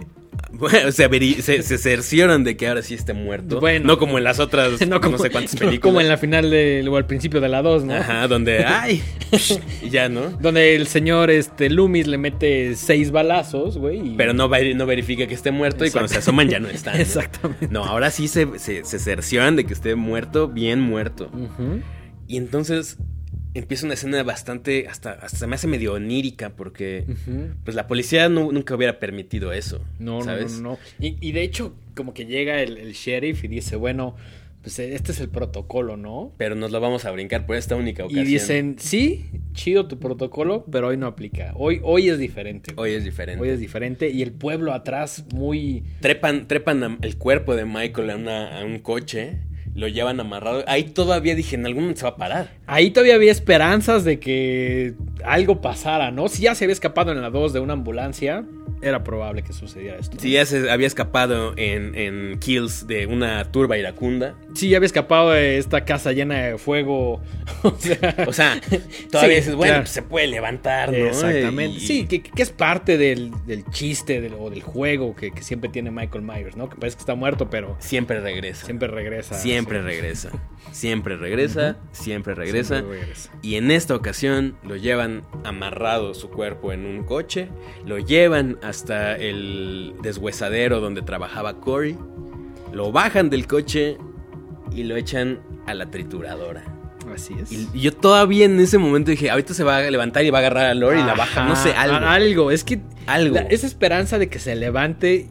bueno, veri- se, se cercioran de que ahora sí esté muerto. Bueno. no como en las otras, no, No, como, sé cuántas no películas. como en la final de, o al principio de la 2, ¿no? Ajá, donde, ay, ya, ¿no? Donde el señor este, Loomis le mete seis balazos, güey. y- Pero no, veri- no verifica que esté muerto y cuando se asoman ya no está. ¿no? Exactamente. No, ahora sí se, se, se cercioran de que esté muerto, bien muerto. Ujú. Y entonces empieza una escena bastante, hasta, hasta se me hace medio onírica porque pues la policía nu- nunca hubiera permitido eso. No, no, ¿sabes? no, no. Y, y de hecho, como que llega el, el sheriff y dice, bueno, pues este es el protocolo, ¿no? Pero nos lo vamos a brincar por esta única Y ocasión. dicen, sí, chido tu protocolo, pero hoy no aplica. Hoy, hoy es diferente. Hoy es diferente. Hoy es diferente. Y el pueblo atrás muy... Trepan, trepan el cuerpo de Michael a, una- a un coche, lo llevan amarrado. Ahí todavía dije, en algún momento se va a parar. Ahí todavía había esperanzas de que algo pasara, ¿no? Si ya se había escapado en la 2 de una ambulancia, era probable que sucediera esto. Si ya se había escapado en, en Kills de una turba iracunda. Sí, ya había escapado de esta casa llena de fuego. O sea, O sea, todavía Sí, dices, bueno, claro. pues se puede levantar, ¿no? Exactamente. Y- Sí, que, que es parte del, del chiste del- o del juego que, que siempre tiene Michael Myers, ¿no? Que parece que está muerto, pero Siempre regresa. siempre regresa. Siempre Sí. regresa. Siempre regresa. Siempre regresa. Siempre regresa. Y en esta ocasión lo llevan amarrado su cuerpo en un coche. Lo llevan hasta el deshuesadero donde trabajaba Corey. Lo bajan del coche y lo echan a la trituradora. Así es. Y, yo todavía en ese momento dije, ahorita se va a levantar y va a agarrar a Lori y la baja. No sé, algo. Algo. Es que Algo. la- esa esperanza de que se levante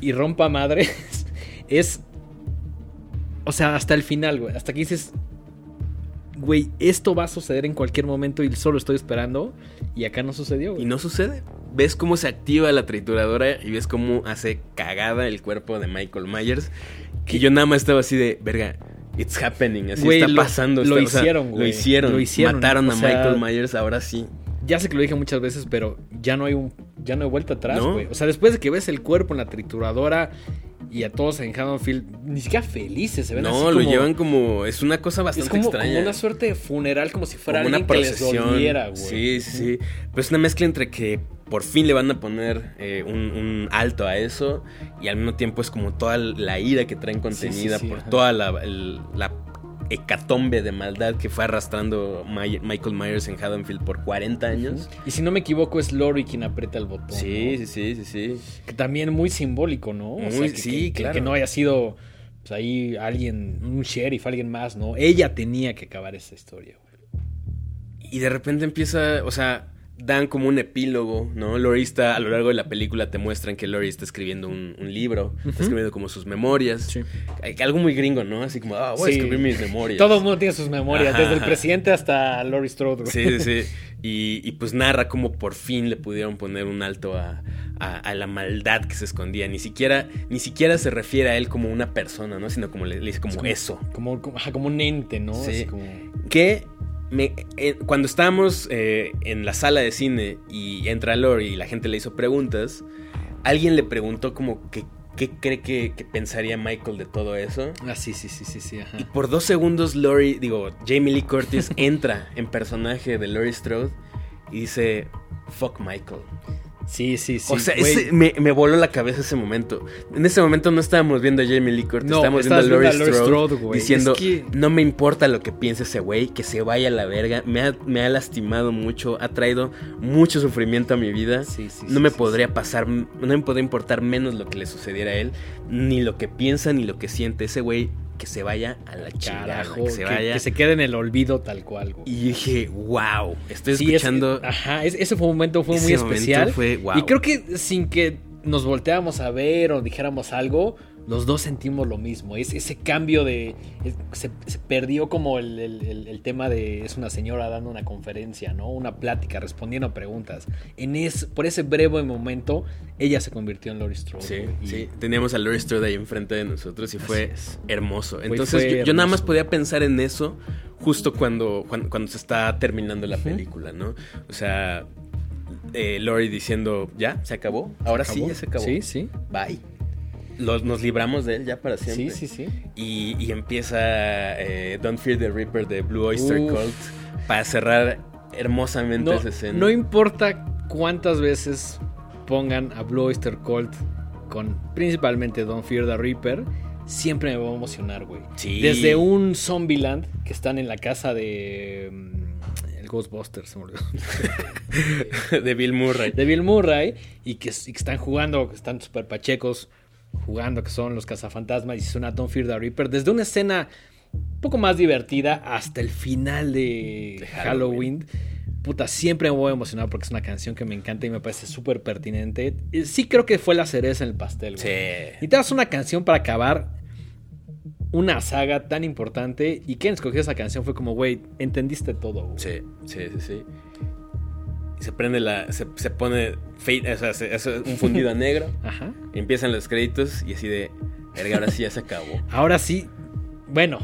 y rompa madres es. O sea, hasta el final, güey. Hasta que dices. Güey, esto va a suceder en cualquier momento y solo estoy esperando. Y acá no sucedió, Y no sucede. Ves cómo se activa la trituradora y ves cómo hace cagada el cuerpo de Michael Myers. Que yo nada más estaba así de, verga, it's happening. Así Güey, está lo- pasando. lo está- o sea, hicieron, Lo güey. hicieron. Lo hicieron, Mataron a sea- Michael Myers, ahora sí. Ya sé que lo dije muchas veces, pero ya no hay un. Ya no hay vuelta atrás, No. güey. O sea, después de que ves el cuerpo en la trituradora y a todos en Haddonfield, ni siquiera felices, se ven así No, lo como- llevan como. Es una cosa Es bastante como, extraña. como una suerte de funeral, como si fuera Como una alguien que les procesión. doliera, güey. Sí, sí, sí. Pues una mezcla entre que por fin le van a poner eh, un, un alto a eso y al mismo tiempo es como toda la ira que traen contenida sí, por ajá. toda la, el- la hecatombe de maldad que fue arrastrando My- Michael Myers en Haddonfield por 40 años. Y si no me equivoco, es Lori quien aprieta el botón. Sí, ¿no? sí, sí, sí, sí. Que también muy simbólico, ¿no? O Muy- que, sí, que- claro. Que no haya sido pues, ahí alguien, un sheriff, alguien más, ¿no? Ella tenía que acabar esa historia, güey. Y de repente empieza, o sea, dan como un epílogo, ¿no? Lori está, a lo largo de la película te muestran que Lori está escribiendo un, un libro, está escribiendo como sus memorias. Sí. Algo muy gringo, ¿no? Así como, ah, voy Sí. a escribir mis memorias. Todo el mundo tiene sus memorias, Ajá, desde el presidente hasta Lori Strode, güey. Sí, sí, sí. Y, y pues narra cómo por fin le pudieron poner un alto a, a- a la maldad que se escondía. Ni siquiera, ni siquiera se refiere a él como una persona, ¿no? Sino como le, le dice como, Es como- eso. Como, como, un ente, ¿no? Sí. Así como... Que me- eh, cuando estábamos eh, en la sala de cine y entra Lori y la gente le hizo preguntas, alguien le preguntó como que qué cree que, que pensaría Michael de todo eso. Ah, sí, sí, sí, sí, sí, ajá. Y por dos segundos Lori, digo, Jamie Lee Curtis entra en personaje de Lori Strode y dice, fuck Michael. Sí, sí, sí. o sea, ese- me, me voló la cabeza ese momento. En ese momento no estábamos viendo a Jamie Lee Curtis, No, estábamos viendo a Laurie Strode, Strode, güey. diciendo, Es que- no me importa lo que piense ese güey, que se vaya a la verga. Me ha, me ha lastimado mucho, ha traído mucho sufrimiento a mi vida. Sí, sí, no sí, me podría pasar, no me podría importar menos lo que le sucediera a él, ni lo que piensa, ni lo que siente. Ese güey que se vaya a la chingada, Carajo, que se vaya. que se quede en el olvido tal cual, güey. Y dije, wow, estoy Sí, es- escuchando. ajá, es- ese fue un momento fue Ese muy especial. fue, wow. Y creo que sin que nos volteáramos a ver o dijéramos algo, los dos sentimos lo mismo. Es, ese cambio de. es- se, se perdió como el, el- tema de. Es una señora dando una conferencia, ¿no? Una plática, respondiendo a preguntas. En es, por ese breve momento, ella se convirtió en Laurie Strode. Sí, y- sí. Teníamos a Laurie Strode ahí enfrente de nosotros y fue hermoso. Fue- Entonces fue yo, yo nada más podía pensar en eso justo cuando, cuando, cuando se está terminando la película, ¿no? O sea, eh, Laurie diciendo, ya, se acabó. Ahora sí, ¿Acabó? ya se acabó. Sí, sí. Bye. Los- nos libramos de él ya para siempre. Sí, sí, sí. Y, y empieza eh, Don't Fear the Reaper de Blue Oyster Uf. Cult para cerrar hermosamente No, esa escena. no importa cuántas veces pongan a Blue Oyster Cult con principalmente Don't Fear the Reaper, siempre me va a emocionar, güey. Sí. Desde un Zombieland que están en la casa de. mm, El Ghostbusters, se me olvidó. de Bill Murray. de Bill Murray y que, y que están jugando, que están super pachecos jugando, que son los cazafantasmas y suena Don't Fear the Reaper. Desde una escena un poco más divertida hasta el final de, De Halloween. Halloween. Puta, siempre me voy a emocionar porque es una canción que me encanta y me parece súper pertinente. Y Sí creo que fue la cereza en el pastel, güey. Sí. Y te das una canción para acabar una saga tan importante y quien escogió esa canción fue como, güey, entendiste todo, güey. Sí, sí, sí, sí. Y se prende la. Se, se pone. fade- o sea, se- es un fundido a negro. Ajá. Empiezan los créditos y así de. Verga, ahora sí ya se acabó. Ahora sí, bueno,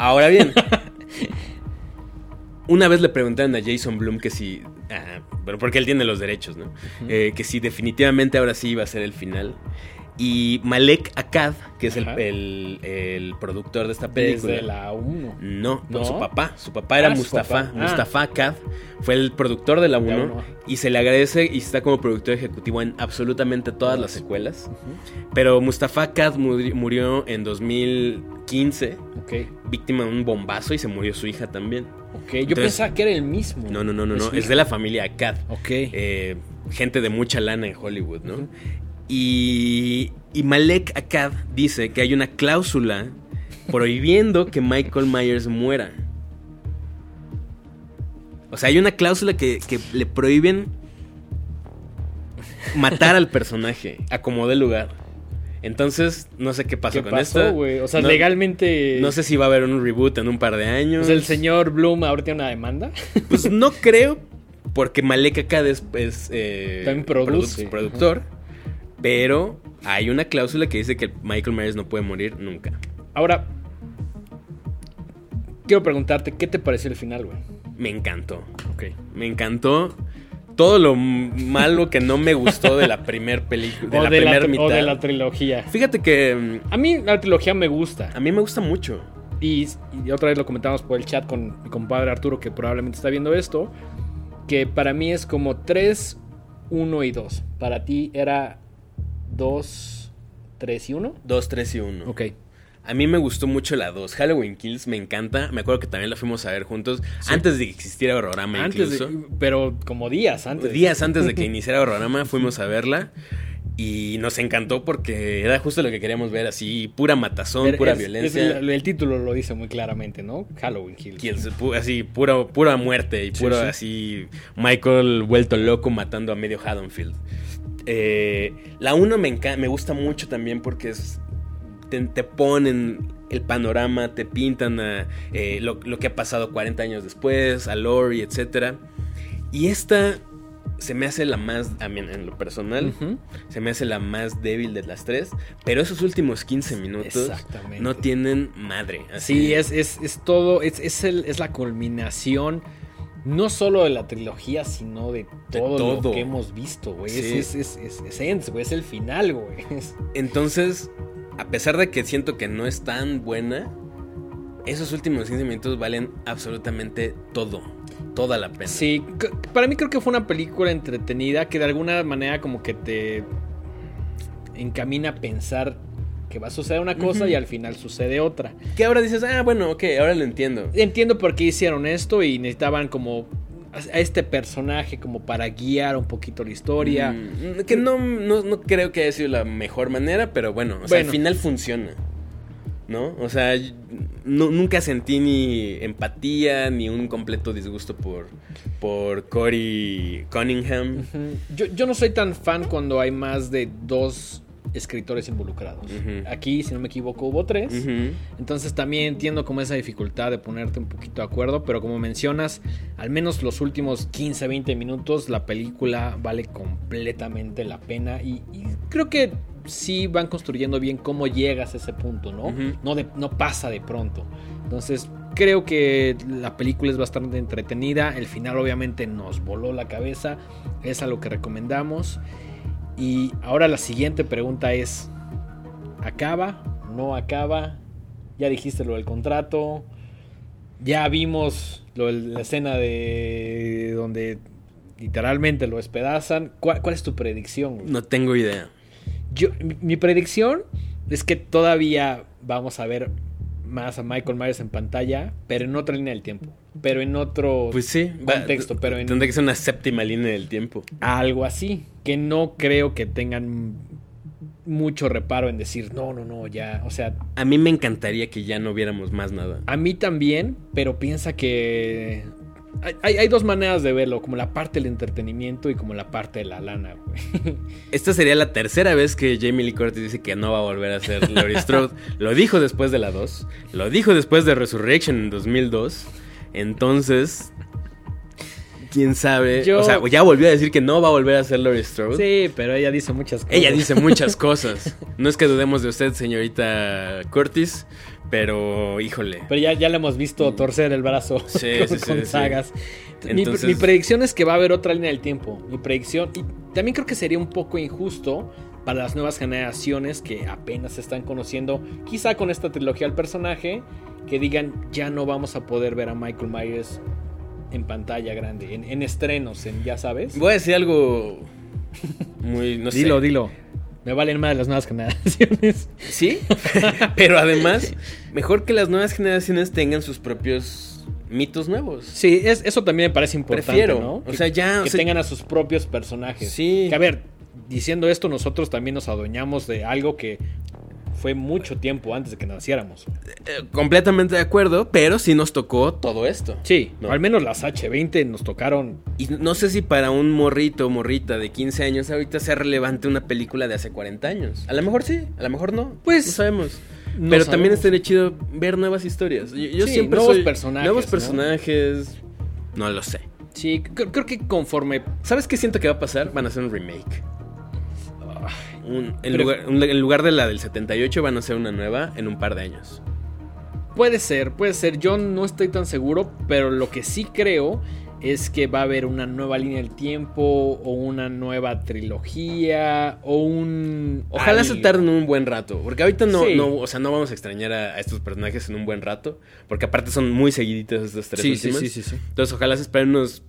Ahora bien. Una vez le preguntaron a Jason Bloom que si. ah, bueno, porque él tiene los derechos, ¿no? Eh, que si definitivamente ahora sí iba a ser el final. Y Malek Akkad, que es el, el- el productor de esta película. desde la 1. No, ¿No? su papá. Su papá era Ah, Mustafa. papá. Ah. Mustafa Akkad fue el productor de la 1 uno. y se le agradece y está como productor ejecutivo en absolutamente todas las secuelas. Pero Mustafa Akkad muri- murió en 2015, Ok, víctima de un bombazo y se murió su hija también. ok. Yo Entonces- pensaba que era el mismo. No, no, no, no, Es no. de la familia Akkad. Ok. Eh, gente de mucha lana en Hollywood, ¿no? Y, y Malek Akkad dice que hay una cláusula prohibiendo que Michael Myers muera. O sea, hay una cláusula que, que le prohíben matar al personaje a como dé lugar. Entonces, no sé qué pasó ¿Qué con pasó, esto. O sea, No- legalmente. No sé si va a haber un reboot en un par de años. El señor Bloom ahora tiene una demanda. Pues no creo, porque Malek Akkad es, es, eh, También produce. produ- productor. Pero hay una cláusula que dice que Michael Myers no puede morir nunca. Ahora, quiero preguntarte, ¿qué te pareció el final, güey? Me encantó. Ok. Me encantó todo lo malo que no me gustó de la primer película. De o, la de primera mitad. o de la trilogía. Fíjate que mm, A mí la trilogía me gusta. a mí me gusta mucho. Y, y otra vez lo comentamos por el chat con mi compadre Arturo, que probablemente está viendo esto. Que para mí es como 3, 1 y 2. Para ti era 2, 3 y 1. Dos, tres y uno. Ok. A mí me gustó mucho la 2. Halloween Kills me encanta. Me acuerdo que también la fuimos a ver juntos. Antes de que existiera Horrorama Antes incluso. de, pero como días antes. Días antes de que iniciara Horrorama fuimos a verla. Y nos encantó porque era justo lo que queríamos ver, así pura matazón, Pero pura es- violencia. es el, el título lo dice muy claramente, ¿no? Halloween Kills. Así, pura, pura muerte y Sí, puro sí. así Michael vuelto loco matando a medio Haddonfield. Eh, la 1 me, me gusta mucho también porque es, te, te ponen el panorama, te pintan a, eh, lo, lo que ha pasado 40 años después, a Lori, etc. Y esta se me hace la más, a mí en lo personal, se me hace la más débil de las tres, pero esos últimos 15 minutos no tienen madre. así. Sí, es, es, es todo, es, es, el- es la culminación. No solo de la trilogía, sino de De todo, lo que hemos visto, güey. Sí. Es, es, es, es, Ends, güey. Es el final, güey. Es- Entonces, a pesar de que siento que no es tan buena, esos últimos 15 minutos valen absolutamente todo. Toda la pena. Sí, para mí creo que fue una película entretenida que de alguna manera como que te encamina a pensar que va a suceder una cosa y al final sucede otra. Que ahora dices, ah, bueno, ok, ahora lo entiendo. Entiendo por qué hicieron esto y necesitaban como a este personaje como para guiar un poquito la historia. Mm, que no, no, no creo que haya sido la mejor manera, pero bueno, o sea, al final funciona. ¿no? O sea, nunca sentí ni empatía ni un completo disgusto por, por Cory Cunningham. yo, yo no soy tan fan cuando hay más de dos escritores involucrados. Aquí, si no me equivoco, hubo tres. Entonces también entiendo como esa dificultad de ponerte un poquito de acuerdo, pero como mencionas, al menos los últimos 15, 20 minutos, la película vale completamente la pena y, creo que sí van construyendo bien cómo llegas a ese punto, ¿no? no, no pasa de pronto. Entonces, creo que la película es bastante entretenida. El final obviamente nos voló la cabeza. Es a lo que recomendamos. Y ahora la siguiente pregunta es, ¿acaba? ¿No acaba? Ya dijiste lo del contrato. Ya vimos lo la escena de donde literalmente lo despedazan. ¿Cuál, es tu predicción? No tengo idea. Yo, mi, predicción es que todavía vamos a ver más a Michael Myers en pantalla, pero en otra línea del tiempo. Pero en otro pues sí, contexto. pero en, tendría que ser una séptima línea del tiempo. Algo así. Que no creo que tengan mucho reparo en decir, no, no, no, ya, o sea... A mí me encantaría que ya no viéramos más nada. A mí también, pero piensa que hay, dos maneras de verlo, como la parte del entretenimiento y como la parte de la lana, Esta sería la tercera vez que Jamie Lee Curtis dice que no va a volver a ser Laurie Strode. lo dijo después de la 2, lo dijo después de Resurrection en 2002. Entonces, quién sabe. O sea, ya volvió a decir que no va a volver a ser Laurie Strode. Sí, pero ella dice muchas cosas. Ella dice muchas cosas. No es que dudemos de usted, señorita Curtis, pero, híjole. Pero ya, ya le hemos visto torcer el brazo sí, con, sí, sagas. Mi, predicción es que va a haber otra línea del tiempo. Mi predicción. Y también creo que sería un poco injusto para las nuevas generaciones que apenas se están conociendo, quizá con esta trilogía al personaje, que digan ya no vamos a poder ver a Michael Myers en pantalla grande, en, estrenos, en, ya sabes. Voy a decir algo muy, no dilo, Dilo, me valen más las nuevas generaciones. Sí, pero además, mejor que las nuevas generaciones tengan sus propios mitos nuevos. Sí, es, eso también me parece importante, Prefiero, ¿no? O sea, ya... Que tengan a sus propios personajes. Sí. Que a ver, diciendo esto, nosotros también nos adueñamos de algo que fue mucho tiempo antes de que naciéramos. Eh, completamente de acuerdo, pero sí nos tocó todo esto. Sí, al menos las H20 nos tocaron. Y no sé si para un morrito o morrita de 15 años ahorita sea relevante una película de hace 40 años. A lo mejor sí, a lo mejor no. Pues no sabemos. pero también estaría chido ver nuevas historias. Yo, siempre nuevos personajes. Nuevos personajes. ¿no? lo sé. Sí, creo que conforme. ¿Sabes qué siento que va a pasar? Van a hacer un remake en, lugar, de la del 78 van a ser una nueva en un par de años. Puede ser, puede ser. Yo no estoy tan seguro, pero lo que sí creo es que va a haber una nueva línea del tiempo o una nueva trilogía o un... Ojalá se tarden un buen rato, porque ahorita no, no, o sea, no vamos a extrañar a, estos personajes en un buen rato, porque aparte son muy seguiditos estos tres. Sí, sí, sí, Entonces ojalá se esperen unos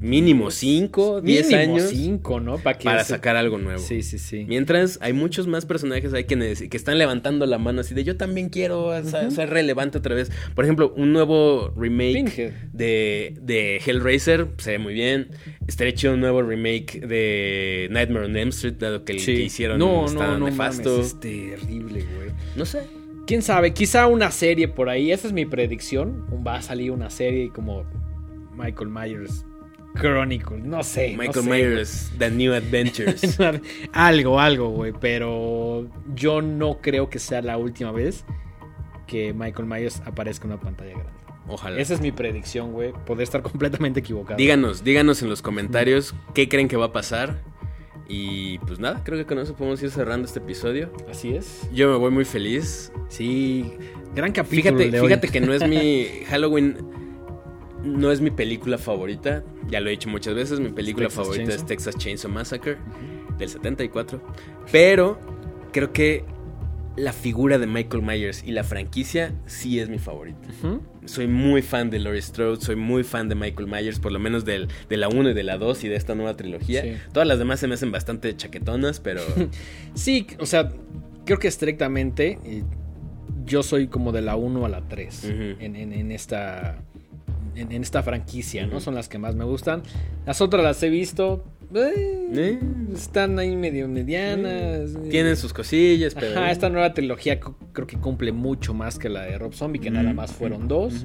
mínimo 5, 10 años. 5, ¿no? Para, sacar algo nuevo. Sí, sí, sí. Mientras hay muchos más personajes ahí que, que están levantando la mano así de yo también quiero ser relevante otra vez. Por ejemplo, un nuevo remake de, de Hellraiser se ve muy bien. Estaría hecho un nuevo remake de Nightmare on Elm Street, dado que el que hicieron no, está no, no nefasto. es terrible, güey. No sé. ¿Quién sabe? Quizá una serie por ahí. Esa es mi predicción. Va a salir una serie como Michael Myers Chronicle, no sé. Michael Myers, The New Adventures. algo, algo, güey. Pero yo no creo que sea la última vez que Michael Myers aparezca en una pantalla grande. Ojalá. Esa es mi predicción, güey. Poder estar completamente equivocado. Díganos, díganos en los comentarios qué creen que va a pasar. Y pues nada, creo que con eso podemos ir cerrando este episodio. Así es. Yo me voy muy feliz. Sí, gran capítulo. Fíjate, fíjate que no es mi Halloween no es mi película favorita, ya lo he dicho muchas veces, mi película favorita es Texas Chainsaw Massacre del 74, pero creo que la figura de Michael Myers y la franquicia sí es mi favorita. Soy muy fan de Laurie Strode, soy muy fan de Michael Myers, por lo menos de la 1 y de la 2 y de esta nueva trilogía. Todas las demás se me hacen bastante chaquetonas, pero... sí, o sea, creo que estrictamente yo soy como de la 1 a la 3 en, esta en, esta franquicia, ¿no? Son las que más me gustan. Las otras las he visto, eh, ¿Eh? están ahí medio medianas. Tienen sus cosillas, pero. Ajá, esta nueva trilogía creo que cumple mucho más que la de Rob Zombie, que nada más fueron dos.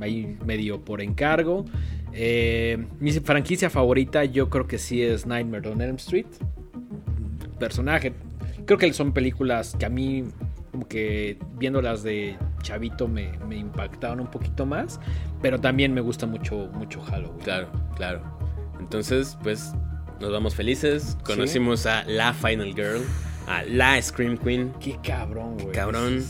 Ahí medio por encargo. Eh, mi franquicia favorita yo creo que sí es Nightmare on Elm Street. Personaje. Creo que son películas que a mí, como que viéndolas de chavito, me, me impactaron un poquito más. Pero también me gusta mucho, mucho Halloween. Claro, claro. Entonces, pues, nos vamos felices. Conocimos a la Final Girl, a la Scream Queen. Qué cabrón, güey. Cabrón.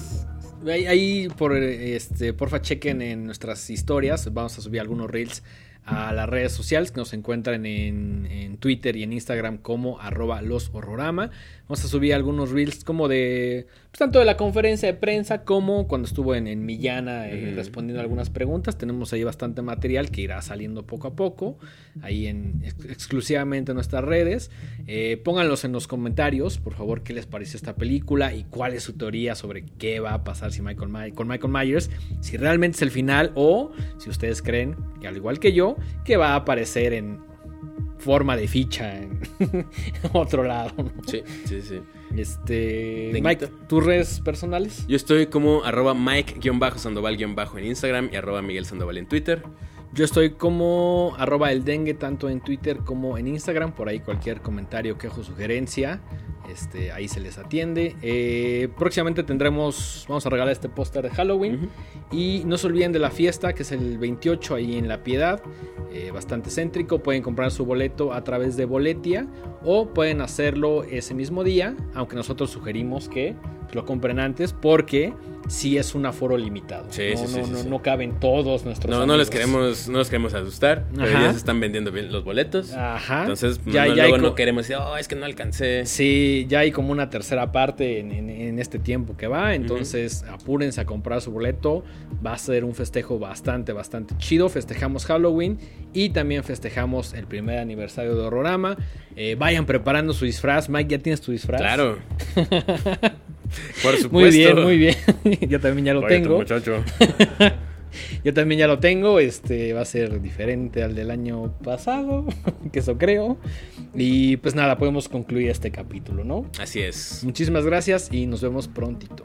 Ahí, ahí por este, porfa chequen en nuestras historias. Vamos a subir algunos reels a las redes sociales que nos encuentran en, en Twitter y en Instagram como arroba los horrorama. Vamos a subir algunos reels como de pues, tanto de la conferencia de prensa como cuando estuvo en, en Millana eh, respondiendo algunas preguntas. Tenemos ahí bastante material que irá saliendo poco a poco ahí en ex- exclusivamente en nuestras redes. Eh, pónganlos en los comentarios, por favor, qué les pareció esta película y cuál es su teoría sobre qué va a pasar si Michael con Michael Myers, si realmente es el final o si ustedes creen, que al igual que yo, que va a aparecer en forma de ficha en otro lado. ¿no? Sí, sí, sí. Este. Mike, tus redes personales. Yo estoy como arroba Mike-Sandoval- en Instagram y arroba Miguel Sandoval en Twitter. Yo estoy como arroba el dengue tanto en Twitter como en Instagram. Por ahí cualquier comentario, quejo, sugerencia. Este, ahí se les atiende. Eh, próximamente tendremos, vamos a regalar este póster de Halloween. Y no se olviden de la fiesta, que es el 28 ahí en La Piedad. eh, bastante céntrico. Pueden comprar su boleto a través de Boletia. O pueden hacerlo ese mismo día. Aunque nosotros sugerimos que lo compren antes. Porque sí es un aforo limitado. Sí, no, sí, no, sí, no, caben todos nuestros No, no les queremos, no los queremos asustar, pero Ajá. ya se están vendiendo bien los boletos. Ajá. Entonces, ya, no, ya luego no queremos decir, oh, es que no alcancé. Sí, ya hay como una tercera parte en, en- en este tiempo que va. Entonces, apúrense a comprar su boleto. Va a ser un festejo bastante, bastante chido. Festejamos Halloween y también festejamos el primer aniversario de Horrorama. Eh, vayan preparando su disfraz. Mike, ¿ya tienes tu disfraz? Claro. Por supuesto. Muy bien, muy bien. Yo también ya lo Oye, tengo. muchacho. Yo también ya lo tengo. Este va a ser diferente al del año pasado, que eso creo. Y pues nada, podemos concluir este capítulo, ¿no? Así es. Muchísimas gracias y nos vemos prontito.